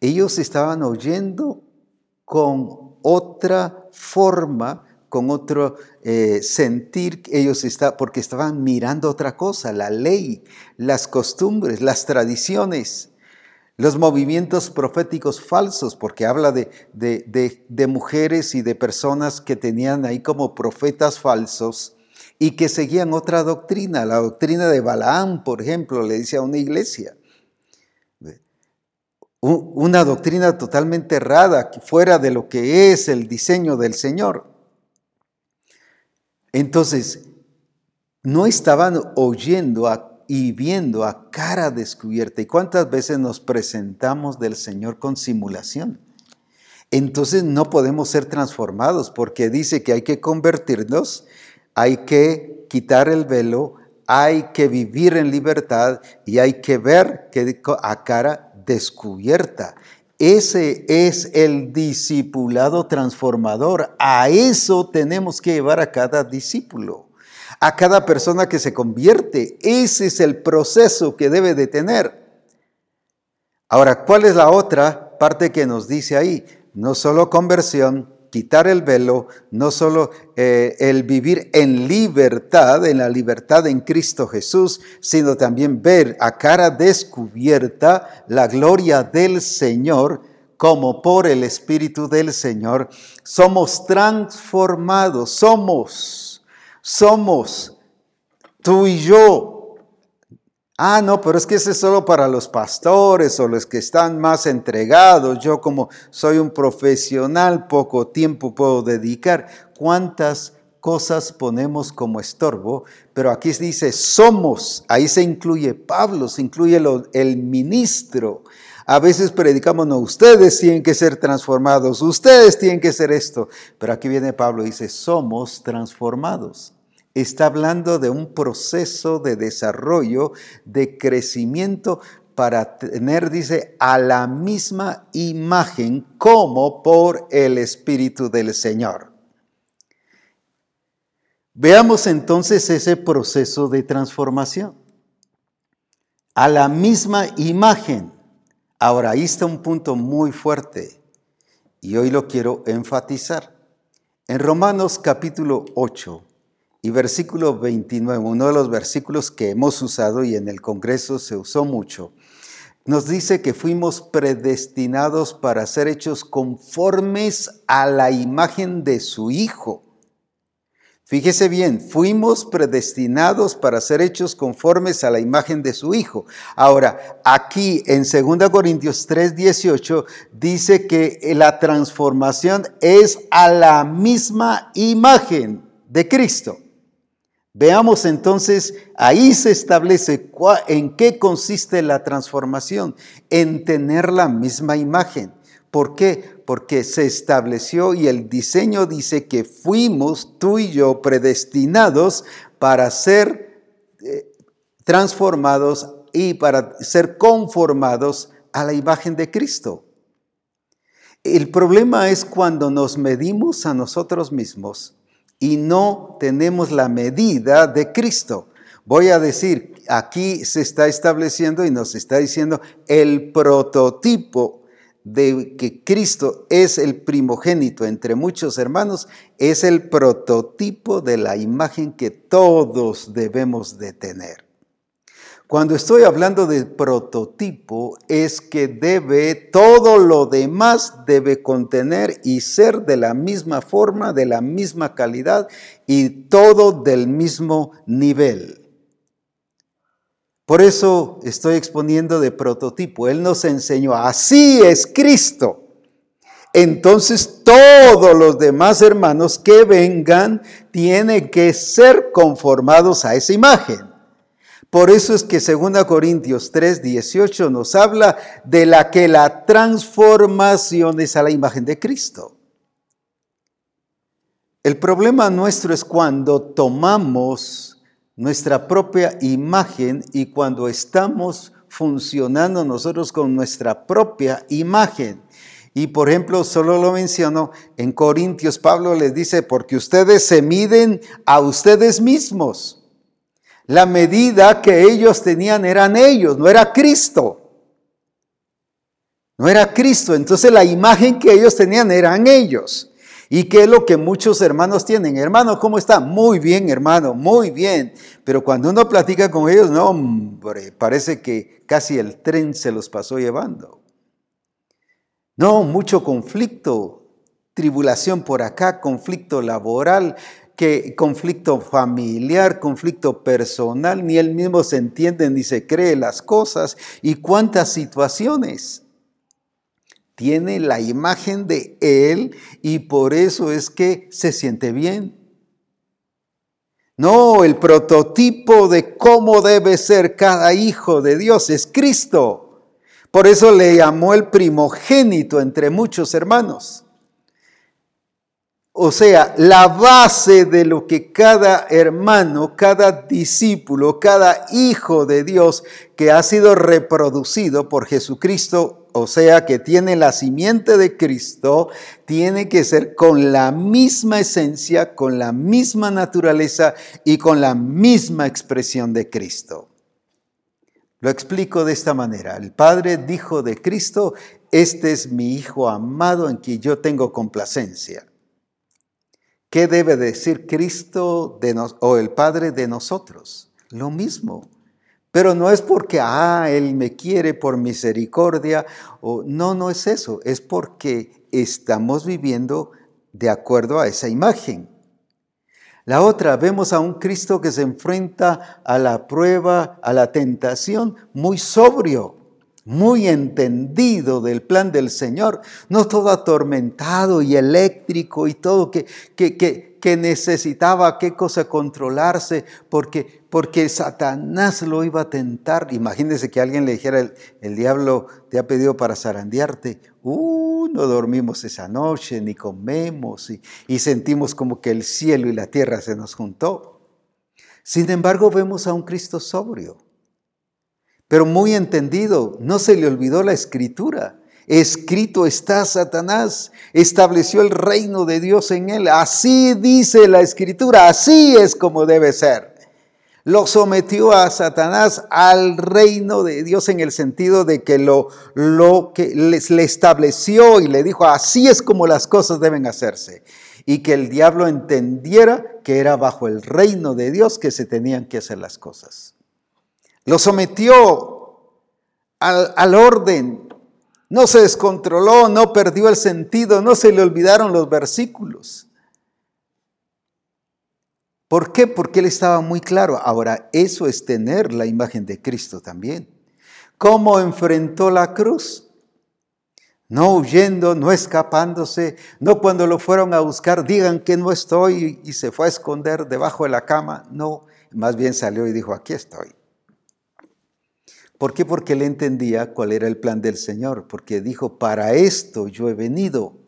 Ellos estaban oyendo con otra forma, con otro eh, sentir, ellos está, porque estaban mirando otra cosa, la ley, las costumbres, las tradiciones, los movimientos proféticos falsos, porque habla de, de, de mujeres y de personas que tenían ahí como profetas falsos y que seguían otra doctrina, la doctrina de Balaam, por ejemplo, le dice a una iglesia una doctrina totalmente errada, fuera de lo que es el diseño del Señor. Entonces, no estaban oyendo y viendo a cara descubierta. ¿Y cuántas veces nos presentamos del Señor con simulación? Entonces no podemos ser transformados porque dice que hay que convertirnos, hay que quitar el velo, hay que vivir en libertad y hay que ver que a cara descubierta. Ese es el discipulado transformador. A eso tenemos que llevar a cada discípulo, a cada persona que se convierte. Ese es el proceso que debe de tener. Ahora, ¿cuál es la otra parte que nos dice ahí? No solo conversión, quitar el velo, no solo eh, el vivir en libertad, en la libertad en Cristo Jesús, sino también ver a cara descubierta la gloria del Señor, como por el Espíritu del Señor. Somos transformados, somos, somos tú y yo Ah, no, pero es que ese es solo para los pastores o los que están más entregados. Yo como soy un profesional, poco tiempo puedo dedicar. ¿Cuántas cosas ponemos como estorbo? Pero aquí dice somos, ahí se incluye Pablo, se incluye el ministro. A veces predicamos, no, ustedes tienen que ser transformados, ustedes tienen que ser esto. Pero aquí viene Pablo y dice, somos transformados está hablando de un proceso de desarrollo, de crecimiento para tener, dice, a la misma imagen como por el Espíritu del Señor. Veamos entonces ese proceso de transformación. A la misma imagen. Ahora, ahí está un punto muy fuerte y hoy lo quiero enfatizar. En Romanos capítulo 8, y versículo 29, uno de los versículos que hemos usado y en el Congreso se usó mucho, nos dice que fuimos predestinados para ser hechos conformes a la imagen de su Hijo. Fíjese bien, fuimos predestinados para ser hechos conformes a la imagen de su Hijo. Ahora, aquí en 2 Corintios 3, 18 dice que la transformación es a la misma imagen de Cristo. Veamos entonces, ahí se establece en qué consiste la transformación, en tener la misma imagen. ¿Por qué? Porque se estableció y el diseño dice que fuimos tú y yo predestinados para ser eh, transformados y para ser conformados a la imagen de Cristo. El problema es cuando nos medimos a nosotros mismos y no tenemos la medida de Cristo. Voy a decir, aquí se está estableciendo y nos está diciendo el prototipo de que Cristo es el primogénito entre muchos hermanos, es el prototipo de la imagen que todos debemos de tener. Cuando estoy hablando de prototipo es que debe, todo lo demás debe contener y ser de la misma forma, de la misma calidad y todo del mismo nivel. Por eso estoy exponiendo de prototipo. Él nos enseñó, así es Cristo. Entonces todos los demás hermanos que vengan tienen que ser conformados a esa imagen. Por eso es que 2 Corintios 3, 18 nos habla de la que la transformación es a la imagen de Cristo. El problema nuestro es cuando tomamos nuestra propia imagen y cuando estamos funcionando nosotros con nuestra propia imagen. Y por ejemplo, solo lo menciono, en Corintios Pablo les dice, porque ustedes se miden a ustedes mismos. La medida que ellos tenían eran ellos, no era Cristo. No era Cristo. Entonces la imagen que ellos tenían eran ellos. ¿Y qué es lo que muchos hermanos tienen? Hermano, ¿cómo está? Muy bien, hermano, muy bien. Pero cuando uno platica con ellos, no, hombre, parece que casi el tren se los pasó llevando. No, mucho conflicto, tribulación por acá, conflicto laboral, que conflicto familiar, conflicto personal, ni él mismo se entiende ni se cree las cosas y cuántas situaciones. Tiene la imagen de él y por eso es que se siente bien. No, el prototipo de cómo debe ser cada hijo de Dios es Cristo. Por eso le llamó el primogénito entre muchos hermanos. O sea, la base de lo que cada hermano, cada discípulo, cada hijo de Dios que ha sido reproducido por Jesucristo, o sea, que tiene la simiente de Cristo, tiene que ser con la misma esencia, con la misma naturaleza y con la misma expresión de Cristo. Lo explico de esta manera. El Padre dijo de Cristo, este es mi Hijo amado en quien yo tengo complacencia. ¿Qué debe decir Cristo o el Padre de nosotros? Lo mismo. Pero no es porque, ah, Él me quiere por misericordia, o no, no es eso, es porque estamos viviendo de acuerdo a esa imagen. La otra, vemos a un Cristo que se enfrenta a la prueba, a la tentación, muy sobrio muy entendido del plan del Señor, no todo atormentado y eléctrico y todo que, que, que, necesitaba qué cosa controlarse porque, porque Satanás lo iba a tentar. Imagínese que alguien le dijera, el, el diablo te ha pedido para zarandearte. Uh, no dormimos esa noche, ni comemos y, y sentimos como que el cielo y la tierra se nos juntó. Sin embargo, vemos a un Cristo sobrio pero muy entendido, no se le olvidó la escritura. Escrito está Satanás, estableció el reino de Dios en él. Así dice la escritura, así es como debe ser. Lo sometió a Satanás al reino de Dios en el sentido de que lo, lo que les, le estableció y le dijo, así es como las cosas deben hacerse. Y que el diablo entendiera que era bajo el reino de Dios que se tenían que hacer las cosas. Lo sometió al, orden. No se descontroló, no perdió el sentido, no se le olvidaron los versículos. ¿Por qué? Porque él estaba muy claro. Ahora, eso es tener la imagen de Cristo también. ¿Cómo enfrentó la cruz? No huyendo, no escapándose, no cuando lo fueron a buscar, digan que no estoy y se fue a esconder debajo de la cama. No, más bien salió y dijo, aquí estoy. ¿Por qué? Porque él entendía cuál era el plan del Señor, porque dijo, para esto yo he venido.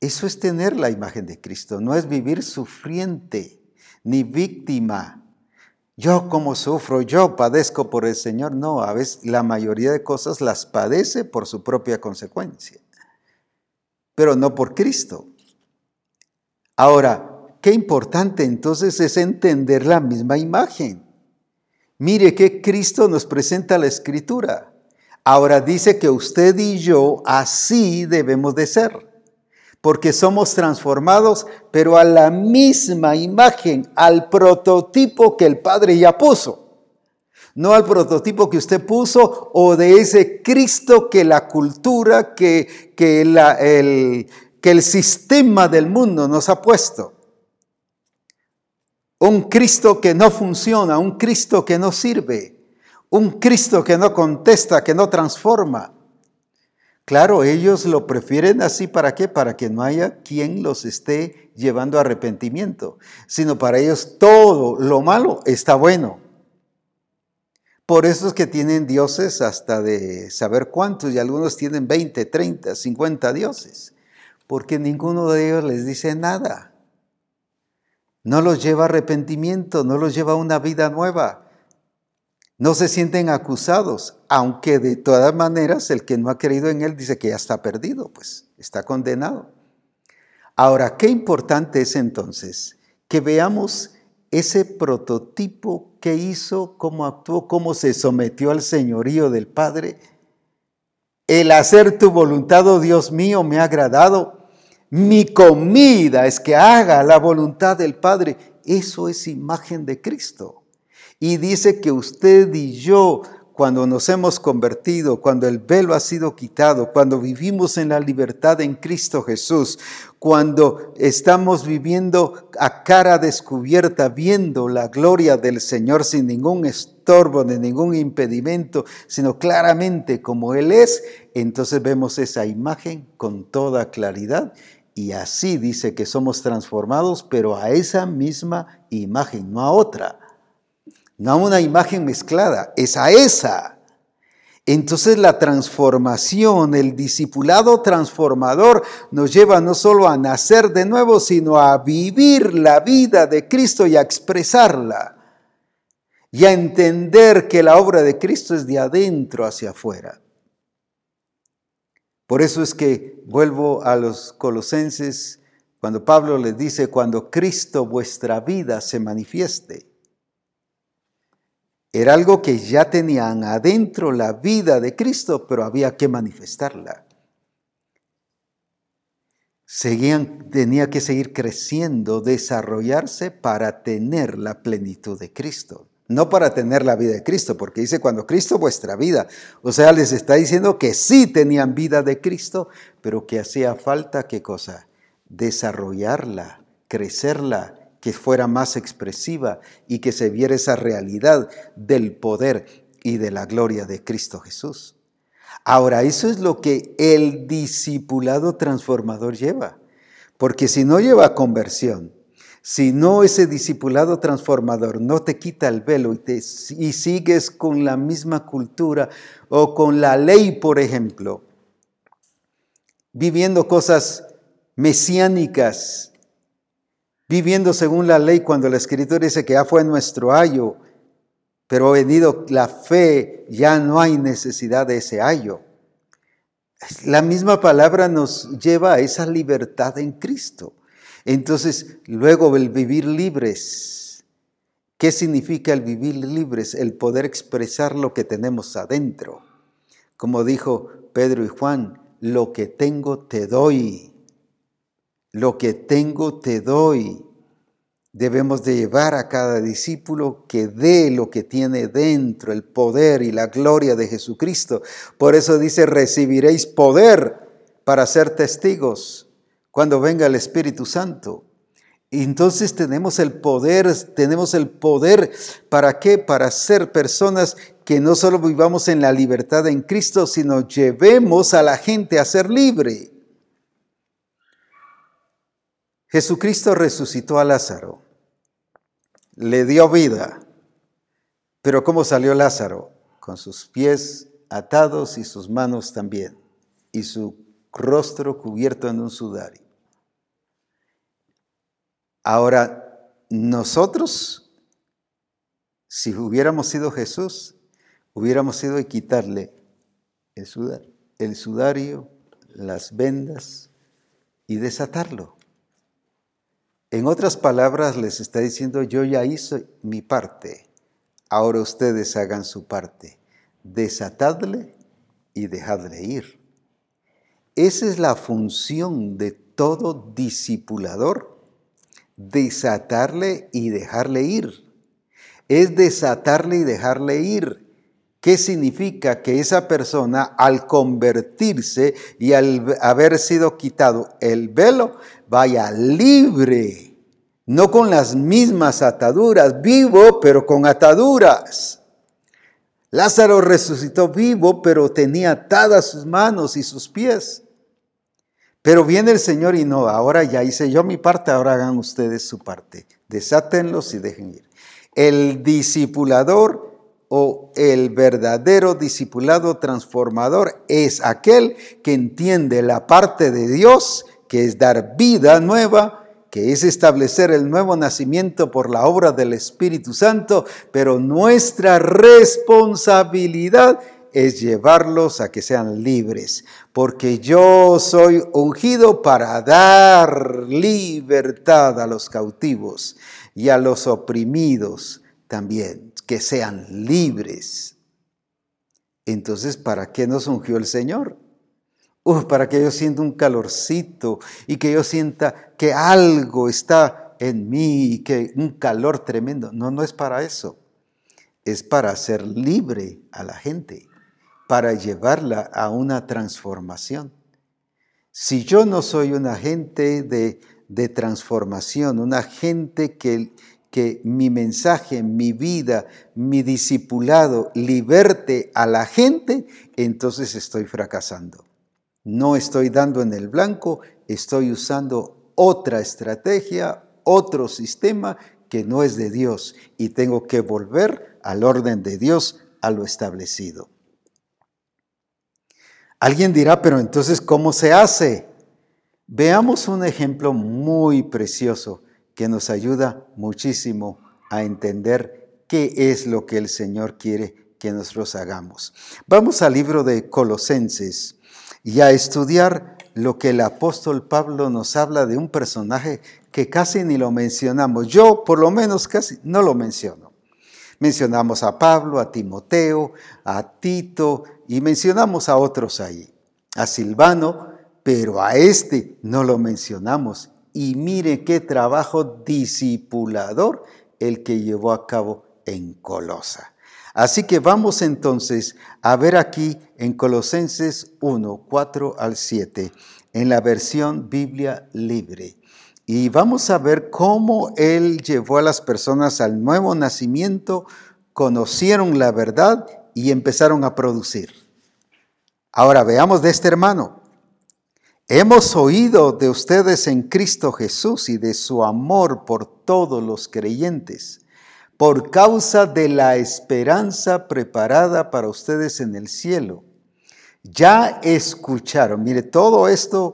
Eso es tener la imagen de Cristo, no es vivir sufriente ni víctima. Yo como sufro, yo padezco por el Señor. No, a veces la mayoría de cosas las padece por su propia consecuencia, pero no por Cristo. Ahora, qué importante entonces es entender la misma imagen. Mire que Cristo nos presenta la escritura. Ahora dice que usted y yo así debemos de ser, porque somos transformados, pero a la misma imagen, al prototipo que el Padre ya puso. No al prototipo que usted puso o de ese Cristo que la cultura, que, que, el, que el sistema del mundo nos ha puesto. Un Cristo que no funciona, un Cristo que no sirve, un Cristo que no contesta, que no transforma. Claro, ellos lo prefieren así, ¿para qué? Para que no haya quien los esté llevando a arrepentimiento, sino para ellos todo lo malo está bueno. Por eso es que tienen dioses hasta de saber cuántos, y algunos tienen 20, 30, 50 dioses, porque ninguno de ellos les dice nada no los lleva a arrepentimiento, no los lleva a una vida nueva. No se sienten acusados, aunque de todas maneras el que no ha creído en Él dice que ya está perdido, pues está condenado. Ahora, qué importante es entonces que veamos ese prototipo que hizo, cómo actuó, cómo se sometió al señorío del Padre. El hacer tu voluntad, oh Dios mío, me ha agradado. Mi comida es que haga la voluntad del Padre. Eso es imagen de Cristo. Y dice que usted y yo cuando nos hemos convertido, cuando el velo ha sido quitado, cuando vivimos en la libertad en Cristo Jesús, cuando estamos viviendo a cara descubierta, viendo la gloria del Señor sin ningún estorbo ni ningún impedimento, sino claramente como Él es, entonces vemos esa imagen con toda claridad y así dice que somos transformados, pero a esa misma imagen, no a otra no una imagen mezclada, es a esa. Entonces la transformación, el discipulado transformador nos lleva no solo a nacer de nuevo, sino a vivir la vida de Cristo y a expresarla. Y a entender que la obra de Cristo es de adentro hacia afuera. Por eso es que vuelvo a los colosenses cuando Pablo les dice, cuando Cristo vuestra vida se manifieste. Era algo que ya tenían adentro la vida de Cristo, pero había que manifestarla. Seguían, tenía que seguir creciendo, desarrollarse para tener la plenitud de Cristo. No para tener la vida de Cristo, porque dice cuando Cristo vuestra vida. O sea, les está diciendo que sí tenían vida de Cristo, pero que hacía falta qué cosa? Desarrollarla, crecerla, que fuera más expresiva y que se viera esa realidad del poder y de la gloria de Cristo Jesús. Ahora, eso es lo que el discipulado transformador lleva, porque si no lleva conversión, si no ese discipulado transformador no te quita el velo y, sigues con la misma cultura o con la ley, por ejemplo, viviendo cosas mesiánicas, viviendo según la ley cuando la escritura dice que ya fue nuestro ayo, pero ha venido la fe, ya no hay necesidad de ese ayo. La misma palabra nos lleva a esa libertad en Cristo. Entonces, luego el vivir libres. ¿Qué significa el vivir libres? El poder expresar lo que tenemos adentro. Como dijo Pedro y Juan, lo que tengo te doy lo que tengo te doy. Debemos de llevar a cada discípulo que dé lo que tiene dentro, el poder y la gloria de Jesucristo. Por eso dice, recibiréis poder para ser testigos cuando venga el Espíritu Santo. Entonces tenemos el poder, tenemos el poder para qué? Para ser personas que no solo vivamos en la libertad en Cristo, sino llevemos a la gente a ser libre. Jesucristo resucitó a Lázaro, le dio vida, pero ¿cómo salió Lázaro? Con sus pies atados y sus manos también, y su rostro cubierto en un sudario. Ahora, nosotros, si hubiéramos sido Jesús, hubiéramos sido de quitarle el sudario, el sudario, las vendas y desatarlo. En otras palabras, les está diciendo, yo ya hice mi parte, ahora ustedes hagan su parte. Desatadle y dejadle ir. Esa es la función de todo discipulador, desatarle y dejarle ir. Es desatarle y dejarle ir. ¿Qué significa? Que esa persona al convertirse y al haber sido quitado el velo, vaya libre, no con las mismas ataduras, vivo pero con ataduras. Lázaro resucitó vivo, pero tenía atadas sus manos y sus pies. Pero viene el Señor y no, ahora ya hice yo mi parte, ahora hagan ustedes su parte. Desátenlos y dejen ir. El discipulador o el verdadero discipulado transformador es aquel que entiende la parte de Dios, que es dar vida nueva, que es establecer el nuevo nacimiento por la obra del Espíritu Santo, pero nuestra responsabilidad es llevarlos a que sean libres, porque yo soy ungido para dar libertad a los cautivos y a los oprimidos también que sean libres. Entonces, ¿para qué nos ungió el Señor? Para que yo sienta un calorcito y que yo sienta que algo está en mí, que un calor tremendo. No, no es para eso. Es para hacer libre a la gente, para llevarla a una transformación. Si yo no soy un agente de, de transformación, un agente que, que mi mensaje, mi vida, mi discipulado liberte a la gente, entonces estoy fracasando. No estoy dando en el blanco, estoy usando otra estrategia, otro sistema que no es de Dios y tengo que volver al orden de Dios, a lo establecido. Alguien dirá, pero entonces, ¿cómo se hace? Veamos un ejemplo muy precioso que nos ayuda muchísimo a entender qué es lo que el Señor quiere que nosotros hagamos. Vamos al libro de Colosenses y a estudiar lo que el apóstol Pablo nos habla de un personaje que casi ni lo mencionamos. Yo por lo menos casi no lo menciono. Mencionamos a Pablo, a Timoteo, a Tito y mencionamos a otros ahí, a Silvano, pero a este no lo mencionamos. Y mire qué trabajo discipulador el que llevó a cabo en Colosa. Así que vamos entonces a ver aquí en Colosenses 1, 4 al 7, en la versión Biblia libre. Y vamos a ver cómo Él llevó a las personas al nuevo nacimiento, conocieron la verdad y empezaron a producir. Ahora veamos de este hermano. Hemos oído de ustedes en Cristo Jesús y de su amor por todos los creyentes, por causa de la esperanza preparada para ustedes en el cielo. Ya escucharon, mire, todo esto,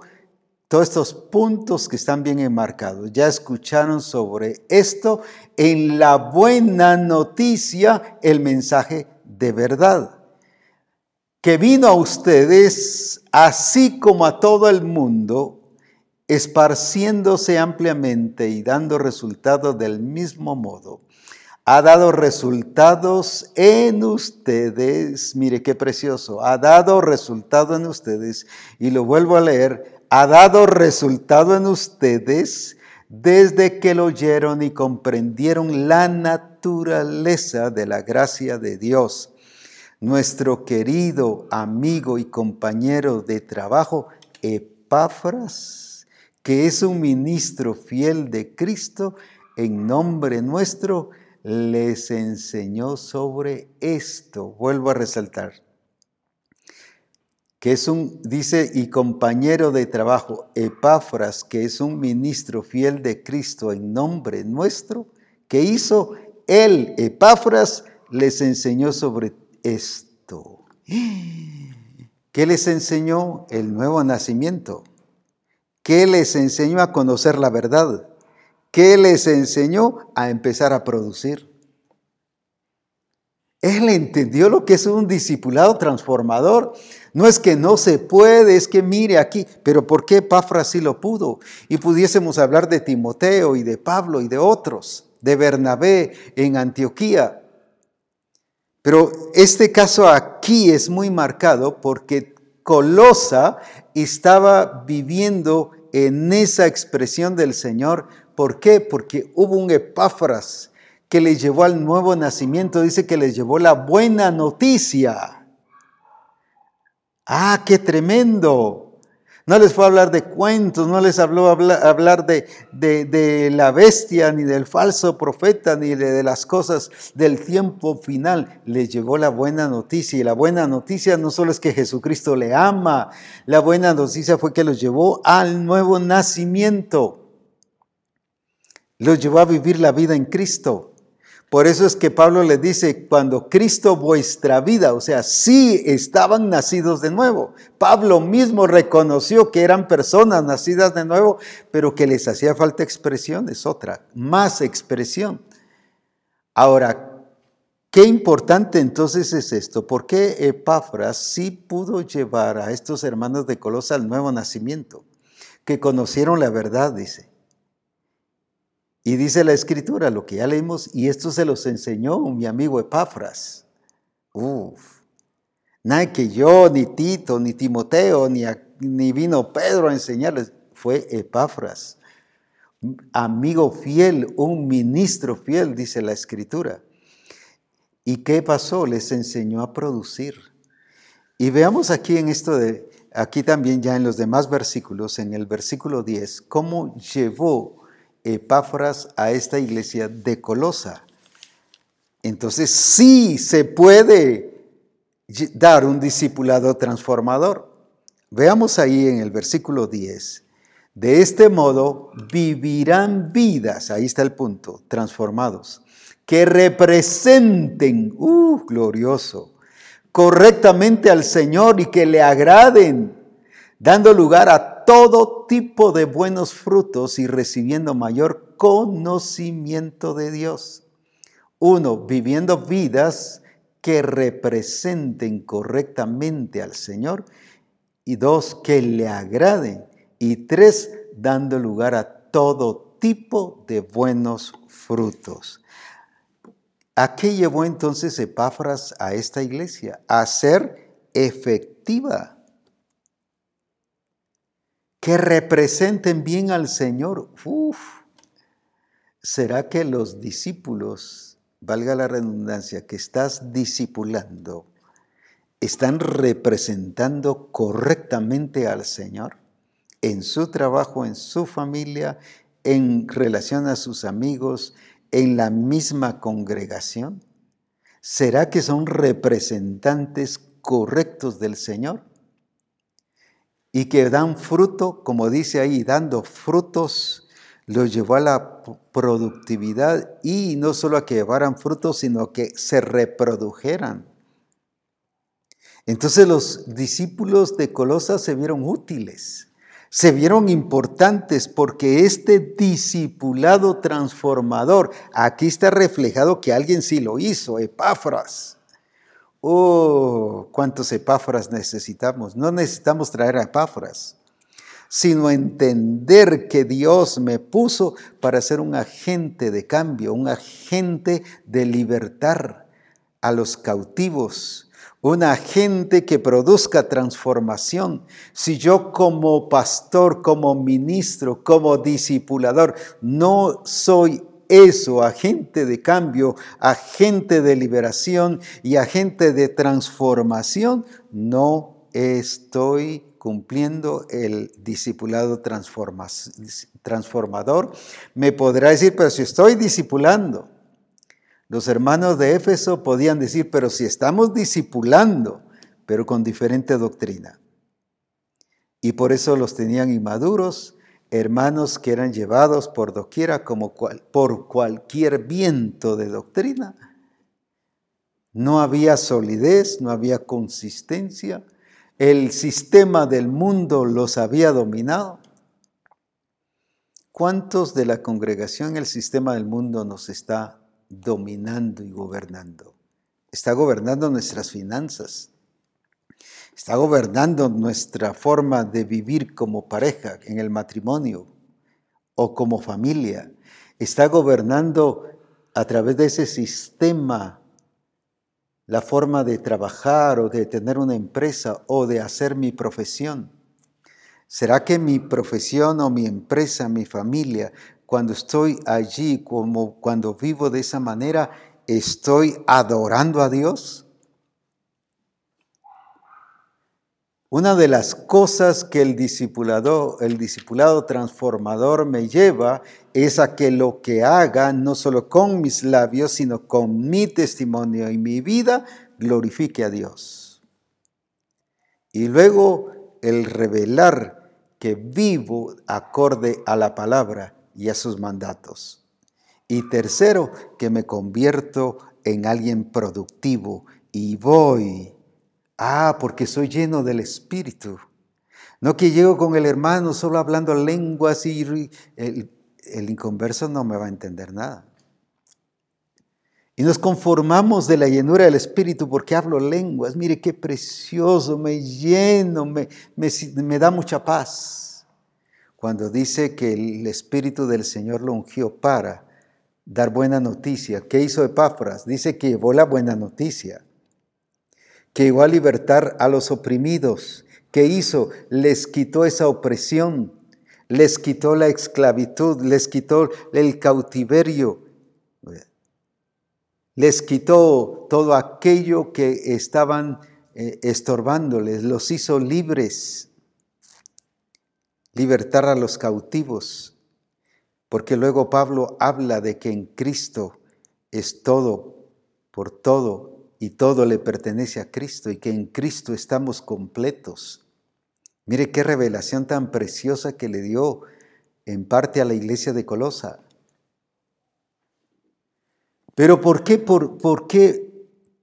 todos estos puntos que están bien enmarcados, ya escucharon sobre esto en la buena noticia, el mensaje de verdad que vino a ustedes, así como a todo el mundo, esparciéndose ampliamente y dando resultados del mismo modo. Ha dado resultados en ustedes, mire qué precioso, ha dado resultado en ustedes, y lo vuelvo a leer, ha dado resultado en ustedes desde que lo oyeron y comprendieron la naturaleza de la gracia de Dios. Nuestro querido amigo y compañero de trabajo, Epáfras, que es un ministro fiel de Cristo, en nombre nuestro, les enseñó sobre esto. Vuelvo a resaltar. Que es un, dice, y compañero de trabajo, Epáfras, que es un ministro fiel de Cristo en nombre nuestro, que hizo él, Epáfras, les enseñó sobre esto. ¿Qué les enseñó? El nuevo nacimiento. ¿Qué les enseñó a conocer la verdad? ¿Qué les enseñó a empezar a producir? Él entendió lo que es un discipulado transformador. No es que no se puede, es que mire aquí, pero ¿por qué Pafra sí lo pudo? Y pudiésemos hablar de Timoteo y de Pablo y de otros, de Bernabé en Antioquía. Pero este caso aquí es muy marcado porque Colosa estaba viviendo en esa expresión del Señor. ¿Por qué? Porque hubo un Epáfras que le llevó al nuevo nacimiento, dice que les llevó la buena noticia. Ah, qué tremendo. No les fue a hablar de cuentos, no les habló hablar de, de, la bestia, ni del falso profeta, ni de, las cosas del tiempo final. Les llegó la buena noticia. Y la buena noticia no solo es que Jesucristo le ama, la buena noticia fue que los llevó al nuevo nacimiento. Los llevó a vivir la vida en Cristo. Por eso es que Pablo le dice, cuando Cristo vuestra vida, o sea, sí estaban nacidos de nuevo. Pablo mismo reconoció que eran personas nacidas de nuevo, pero que les hacía falta expresión, es otra, más expresión. Ahora, qué importante entonces es esto, ¿por qué Epáfras sí pudo llevar a estos hermanos de Colosa al nuevo nacimiento? Que conocieron la verdad, dice. Y dice la escritura, lo que ya leímos, y esto se los enseñó mi amigo Epafras. Uf. Nada que yo, ni Tito, ni Timoteo, ni, ni vino Pedro a enseñarles. Fue Epafras, amigo fiel, un ministro fiel, dice la escritura. ¿Y qué pasó? Les enseñó a producir. Y veamos aquí en esto de, aquí también ya en los demás versículos, en el versículo 10, cómo llevó Epáfras a esta iglesia de Colosa. Entonces sí se puede dar un discipulado transformador. Veamos ahí en el versículo 10. De este modo vivirán vidas, ahí está el punto, transformados, que representen, uh, glorioso, correctamente al Señor y que le agraden, dando lugar a todo tipo de buenos frutos y recibiendo mayor conocimiento de Dios. Uno, viviendo vidas que representen correctamente al Señor. Y dos, que le agraden. Y tres, dando lugar a todo tipo de buenos frutos. ¿A qué llevó entonces Epáfras a esta iglesia? A ser efectiva. Que representen bien al Señor. ¿Será que los discípulos, valga la redundancia, que estás discipulando, están representando correctamente al Señor? En su trabajo, en su familia, en relación a sus amigos, en la misma congregación? ¿Será que son representantes correctos del Señor? Y que dan fruto, como dice ahí, dando frutos, los llevó a la productividad y no solo a que llevaran frutos, sino que se reprodujeran. Entonces los discípulos de Colosa se vieron útiles se vieron importantes porque este discipulado transformador, aquí está reflejado que alguien sí lo hizo, Epáfras. Oh, cuántos Epáfras necesitamos. No necesitamos traer a Epáfras, sino entender que Dios me puso para ser un agente de cambio, un agente de libertar a los cautivos, una gente que produzca transformación. Si yo como pastor, como ministro, como discipulador, no soy eso, agente de cambio, agente de liberación y agente de transformación, no estoy cumpliendo el discipulado transformador. Me podrá decir, pero si estoy discipulando, los hermanos de Éfeso podían decir, pero si estamos discipulando, pero con diferente doctrina. Y por eso los tenían inmaduros, hermanos que eran llevados por doquiera como por cualquier viento de doctrina. No había solidez, no había consistencia. El sistema del mundo los había dominado. ¿Cuántos de la congregación el sistema del mundo nos está dominando y gobernando. Está gobernando nuestras finanzas. Está gobernando nuestra forma de vivir como pareja en el matrimonio o como familia. Está gobernando a través de ese sistema la forma de trabajar o de tener una empresa o de hacer mi profesión. ¿Será que mi profesión o mi empresa, mi familia cuando estoy allí, como cuando vivo de esa manera, estoy adorando a Dios? Una de las cosas que el discipulado, transformador me lleva es a que lo que haga, no solo con mis labios, sino con mi testimonio y mi vida, glorifique a Dios. Y luego el revelar que vivo acorde a la palabra y a sus mandatos. Y tercero, que me convierto en alguien productivo y voy. Ah, porque soy lleno del Espíritu. No que llego con el hermano solo hablando lenguas y el, el inconverso no me va a entender nada. Y nos conformamos de la llenura del Espíritu porque hablo lenguas. Mire qué precioso, me lleno, me, me, me da mucha paz cuando dice que el Espíritu del Señor lo ungió para dar buena noticia. ¿Qué hizo Epáfras? Dice que llevó la buena noticia. Que llegó a libertar a los oprimidos. ¿Qué hizo? Les quitó esa opresión, les quitó la esclavitud, les quitó el cautiverio, les quitó todo aquello que estaban eh, estorbándoles, los hizo libres, libertar a los cautivos, porque luego Pablo habla de que en Cristo es todo, por todo, y todo le pertenece a Cristo, y que en Cristo estamos completos. Mire qué revelación tan preciosa que le dio en parte a la iglesia de Colosa. Pero ¿por qué, por, qué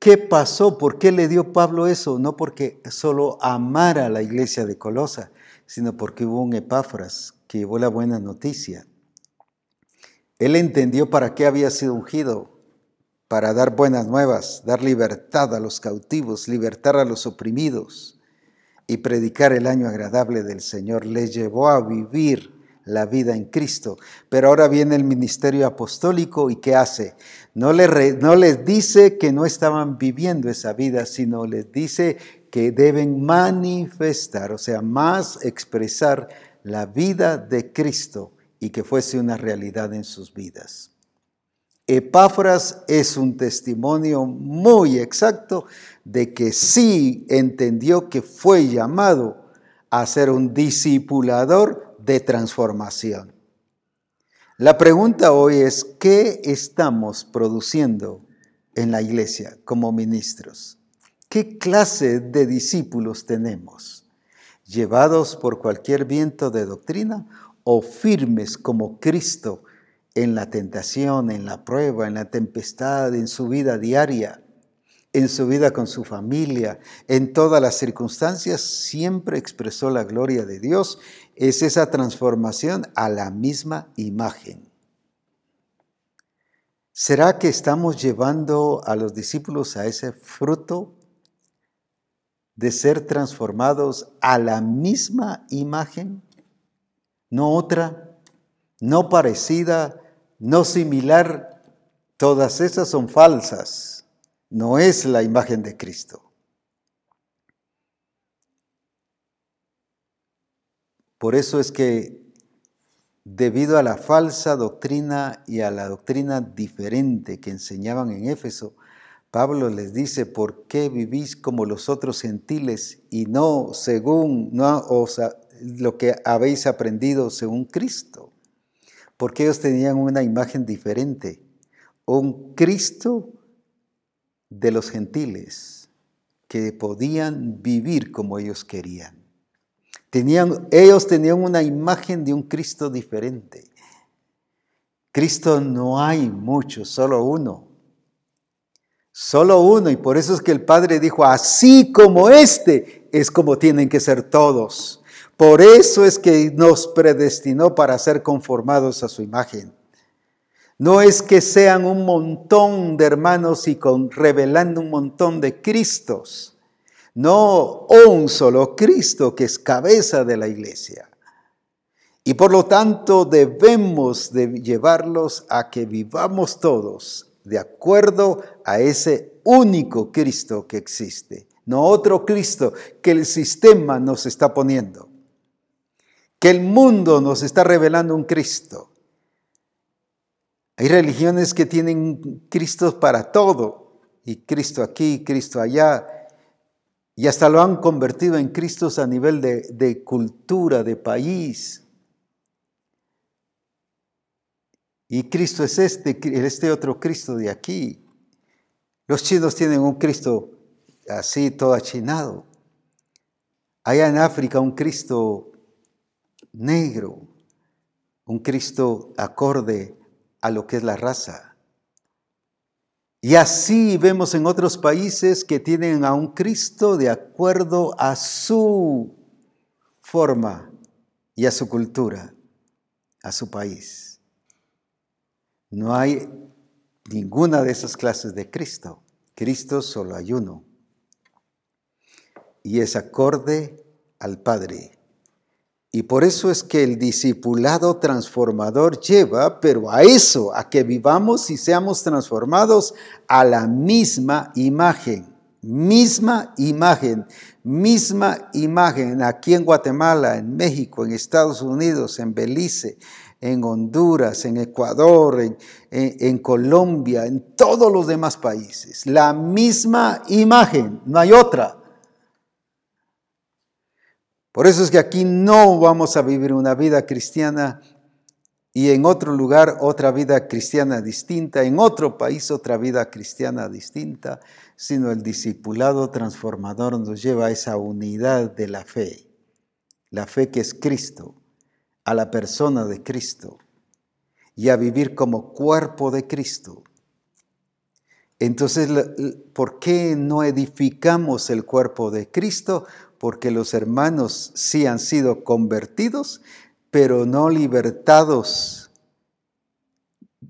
¿Qué pasó? ¿Por qué le dio Pablo eso? No porque solo amara a la iglesia de Colosa, sino porque hubo un Epáfras que llevó la buena noticia. Él entendió para qué había sido ungido, para dar buenas nuevas, dar libertad a los cautivos, libertar a los oprimidos y predicar el año agradable del Señor. Le llevó a vivir la vida en Cristo. Pero ahora viene el ministerio apostólico y ¿qué hace? No, no les dice que no estaban viviendo esa vida, sino les dice que deben manifestar, o sea, más expresar la vida de Cristo y que fuese una realidad en sus vidas. Epáfras es un testimonio muy exacto de que sí entendió que fue llamado a ser un discipulador de transformación. La pregunta hoy es, ¿qué estamos produciendo en la iglesia como ministros? ¿Qué clase de discípulos tenemos? ¿Llevados por cualquier viento de doctrina o firmes como Cristo en la tentación, en la prueba, en la tempestad, en su vida diaria? en su vida con su familia, en todas las circunstancias, siempre expresó la gloria de Dios. Es esa transformación a la misma imagen. ¿Será que estamos llevando a los discípulos a ese fruto de ser transformados a la misma imagen? No otra, no parecida, no similar. Todas esas son falsas no es la imagen de Cristo. Por eso es que debido a la falsa doctrina y a la doctrina diferente que enseñaban en Éfeso, Pablo les dice, ¿por qué vivís como los otros gentiles y no según no, lo que habéis aprendido según Cristo? Porque ellos tenían una imagen diferente, un Cristo de los gentiles que podían vivir como ellos querían. Tenían, ellos tenían una imagen de un Cristo diferente. Cristo no hay muchos, solo uno. Solo uno, y por eso es que el Padre dijo, así como este es como tienen que ser todos. Por eso es que nos predestinó para ser conformados a su imagen. No es que sean un montón de hermanos y revelando un montón de Cristos. No un solo Cristo que es cabeza de la iglesia. Y por lo tanto debemos de llevarlos a que vivamos todos de acuerdo a ese único Cristo que existe, no otro Cristo que el sistema nos está poniendo, que el mundo nos está revelando un Cristo. Hay religiones que tienen Cristo para todo, y Cristo aquí, Cristo allá, y hasta lo han convertido en Cristos a nivel de, cultura, de país. Y Cristo es este, este otro Cristo de aquí. Los chinos tienen un Cristo así, todo achinado. Allá en África un Cristo negro, un Cristo acorde a lo que es la raza. Y así vemos en otros países que tienen a un Cristo de acuerdo a su forma y a su cultura, a su país. No hay ninguna de esas clases de Cristo. Cristo solo hay uno. Y es acorde al Padre. Y por eso es que el discipulado transformador lleva, pero a eso, a que vivamos y seamos transformados a la misma imagen. Misma imagen, misma imagen aquí en Guatemala, en México, en Estados Unidos, en Belice, en Honduras, en Ecuador, en, en, Colombia, en todos los demás países. La misma imagen, no hay otra. Por eso es que aquí no vamos a vivir una vida cristiana y en otro lugar otra vida cristiana distinta, en otro país otra vida cristiana distinta, sino el discipulado transformador nos lleva a esa unidad de la fe, la fe que es Cristo, a la persona de Cristo y a vivir como cuerpo de Cristo. Entonces, ¿por qué no edificamos el cuerpo de Cristo? Porque los hermanos sí han sido convertidos, pero no libertados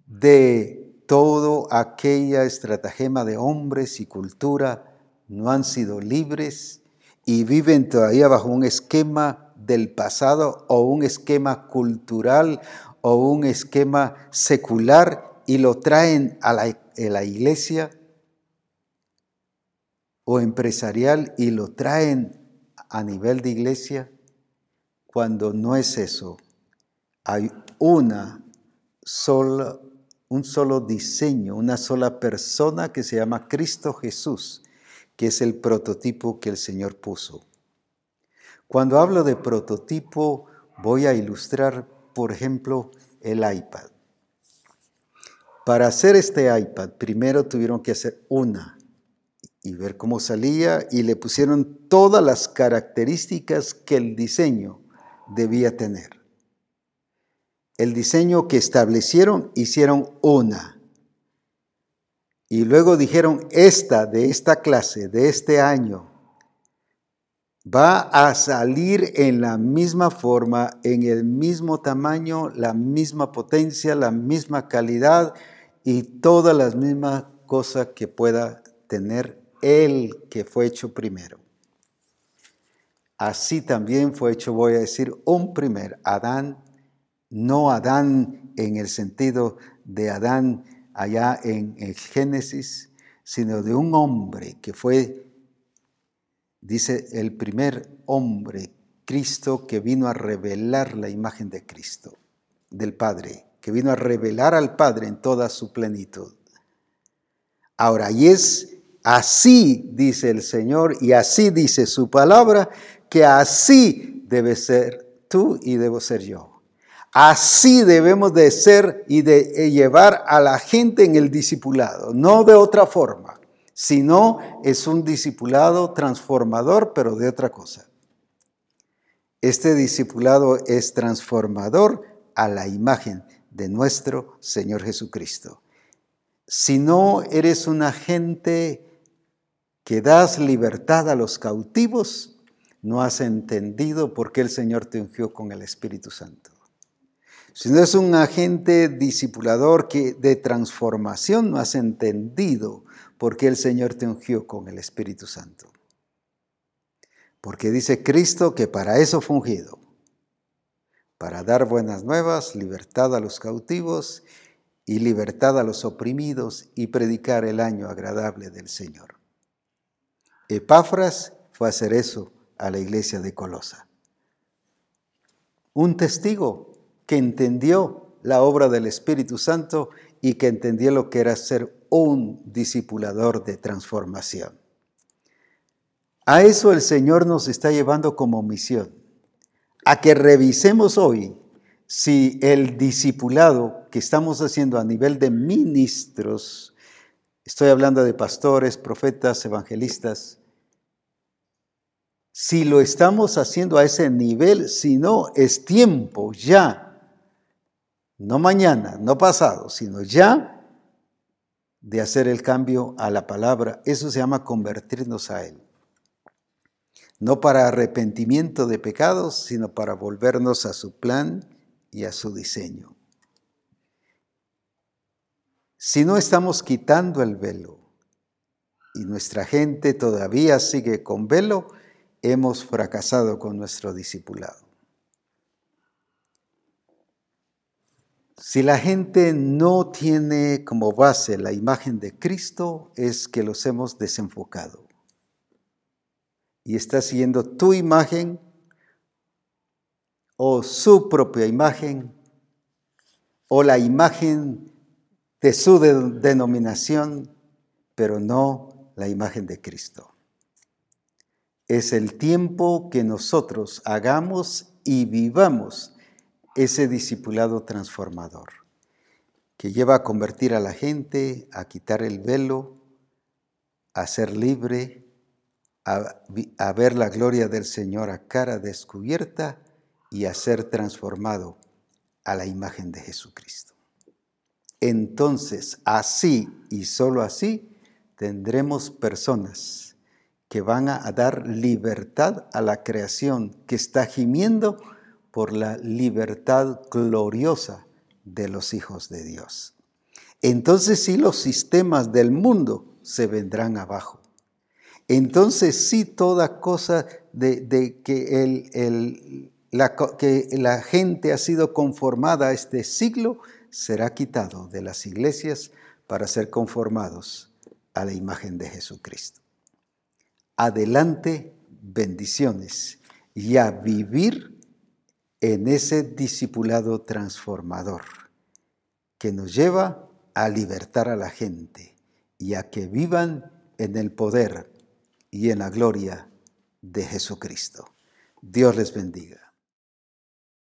de todo aquella estratagema de hombres y cultura, no han sido libres y viven todavía bajo un esquema del pasado o un esquema cultural o un esquema secular y lo traen a la, a la iglesia o empresarial y lo traen a nivel de iglesia cuando no es eso. Hay una sola, un solo diseño, una sola persona que se llama Cristo Jesús, que es el prototipo que el Señor puso. Cuando hablo de prototipo, voy a ilustrar, por ejemplo, el iPad. Para hacer este iPad, primero tuvieron que hacer una y ver cómo salía y le pusieron todas las características que el diseño debía tener. El diseño que establecieron hicieron una. Y luego dijeron, esta de esta clase, de este año, va a salir en la misma forma, en el mismo tamaño, la misma potencia, la misma calidad y todas las mismas cosas que pueda tener el que fue hecho primero. Así también fue hecho, voy a decir, un primer Adán, no Adán en el sentido de Adán allá en el Génesis, sino de un hombre que fue, dice, el primer hombre, Cristo, que vino a revelar la imagen de Cristo, del Padre, que vino a revelar al Padre en toda su plenitud. Ahora, y es así, dice el Señor, y así dice su palabra, que así debe ser tú y debo ser yo. Así debemos de ser y de llevar a la gente en el discipulado, no de otra forma, sino es un discipulado transformador, pero de otra cosa. Este discipulado es transformador a la imagen de nuestro Señor Jesucristo. Si no eres una gente que das libertad a los cautivos, no has entendido por qué el Señor te ungió con el Espíritu Santo. Si no es un agente discipulador que, de transformación, no has entendido por qué el Señor te ungió con el Espíritu Santo. Porque dice Cristo que para eso fue ungido, para dar buenas nuevas, libertad a los cautivos y libertad a los oprimidos y predicar el año agradable del Señor. Epáfras fue a hacer eso a la iglesia de Colosa. Un testigo que entendió la obra del Espíritu Santo y que entendió lo que era ser un discipulador de transformación. A eso el Señor nos está llevando como misión, a que revisemos hoy si el discipulado que estamos haciendo a nivel de ministros, estoy hablando de pastores, profetas, evangelistas, si lo estamos haciendo a ese nivel, si no, es tiempo ya, no mañana, no pasado, sino ya de hacer el cambio a la palabra. Eso se llama convertirnos a Él. No para arrepentimiento de pecados, sino para volvernos a su plan y a su diseño. Si no estamos quitando el velo y nuestra gente todavía sigue con velo, hemos fracasado con nuestro discipulado. Si la gente no tiene como base la imagen de Cristo, es que los hemos desenfocado. y está siguiendo tu imagen o su propia imagen o la imagen de su denominación, pero no la imagen de Cristo. Es el tiempo que nosotros hagamos y vivamos ese discipulado transformador, que lleva a convertir a la gente, a quitar el velo, a ser libre, a, ver la gloria del Señor a cara descubierta y a ser transformado a la imagen de Jesucristo. Entonces, así y solo así, tendremos personas que van a dar libertad a la creación que está gimiendo por la libertad gloriosa de los hijos de Dios. Entonces sí los sistemas del mundo se vendrán abajo. Entonces sí toda cosa de, que el, la, que la gente ha sido conformada a este siglo será quitado de las iglesias para ser conformados a la imagen de Jesucristo. Adelante, bendiciones y a vivir en ese discipulado transformador que nos lleva a libertar a la gente y a que vivan en el poder y en la gloria de Jesucristo. Dios les bendiga.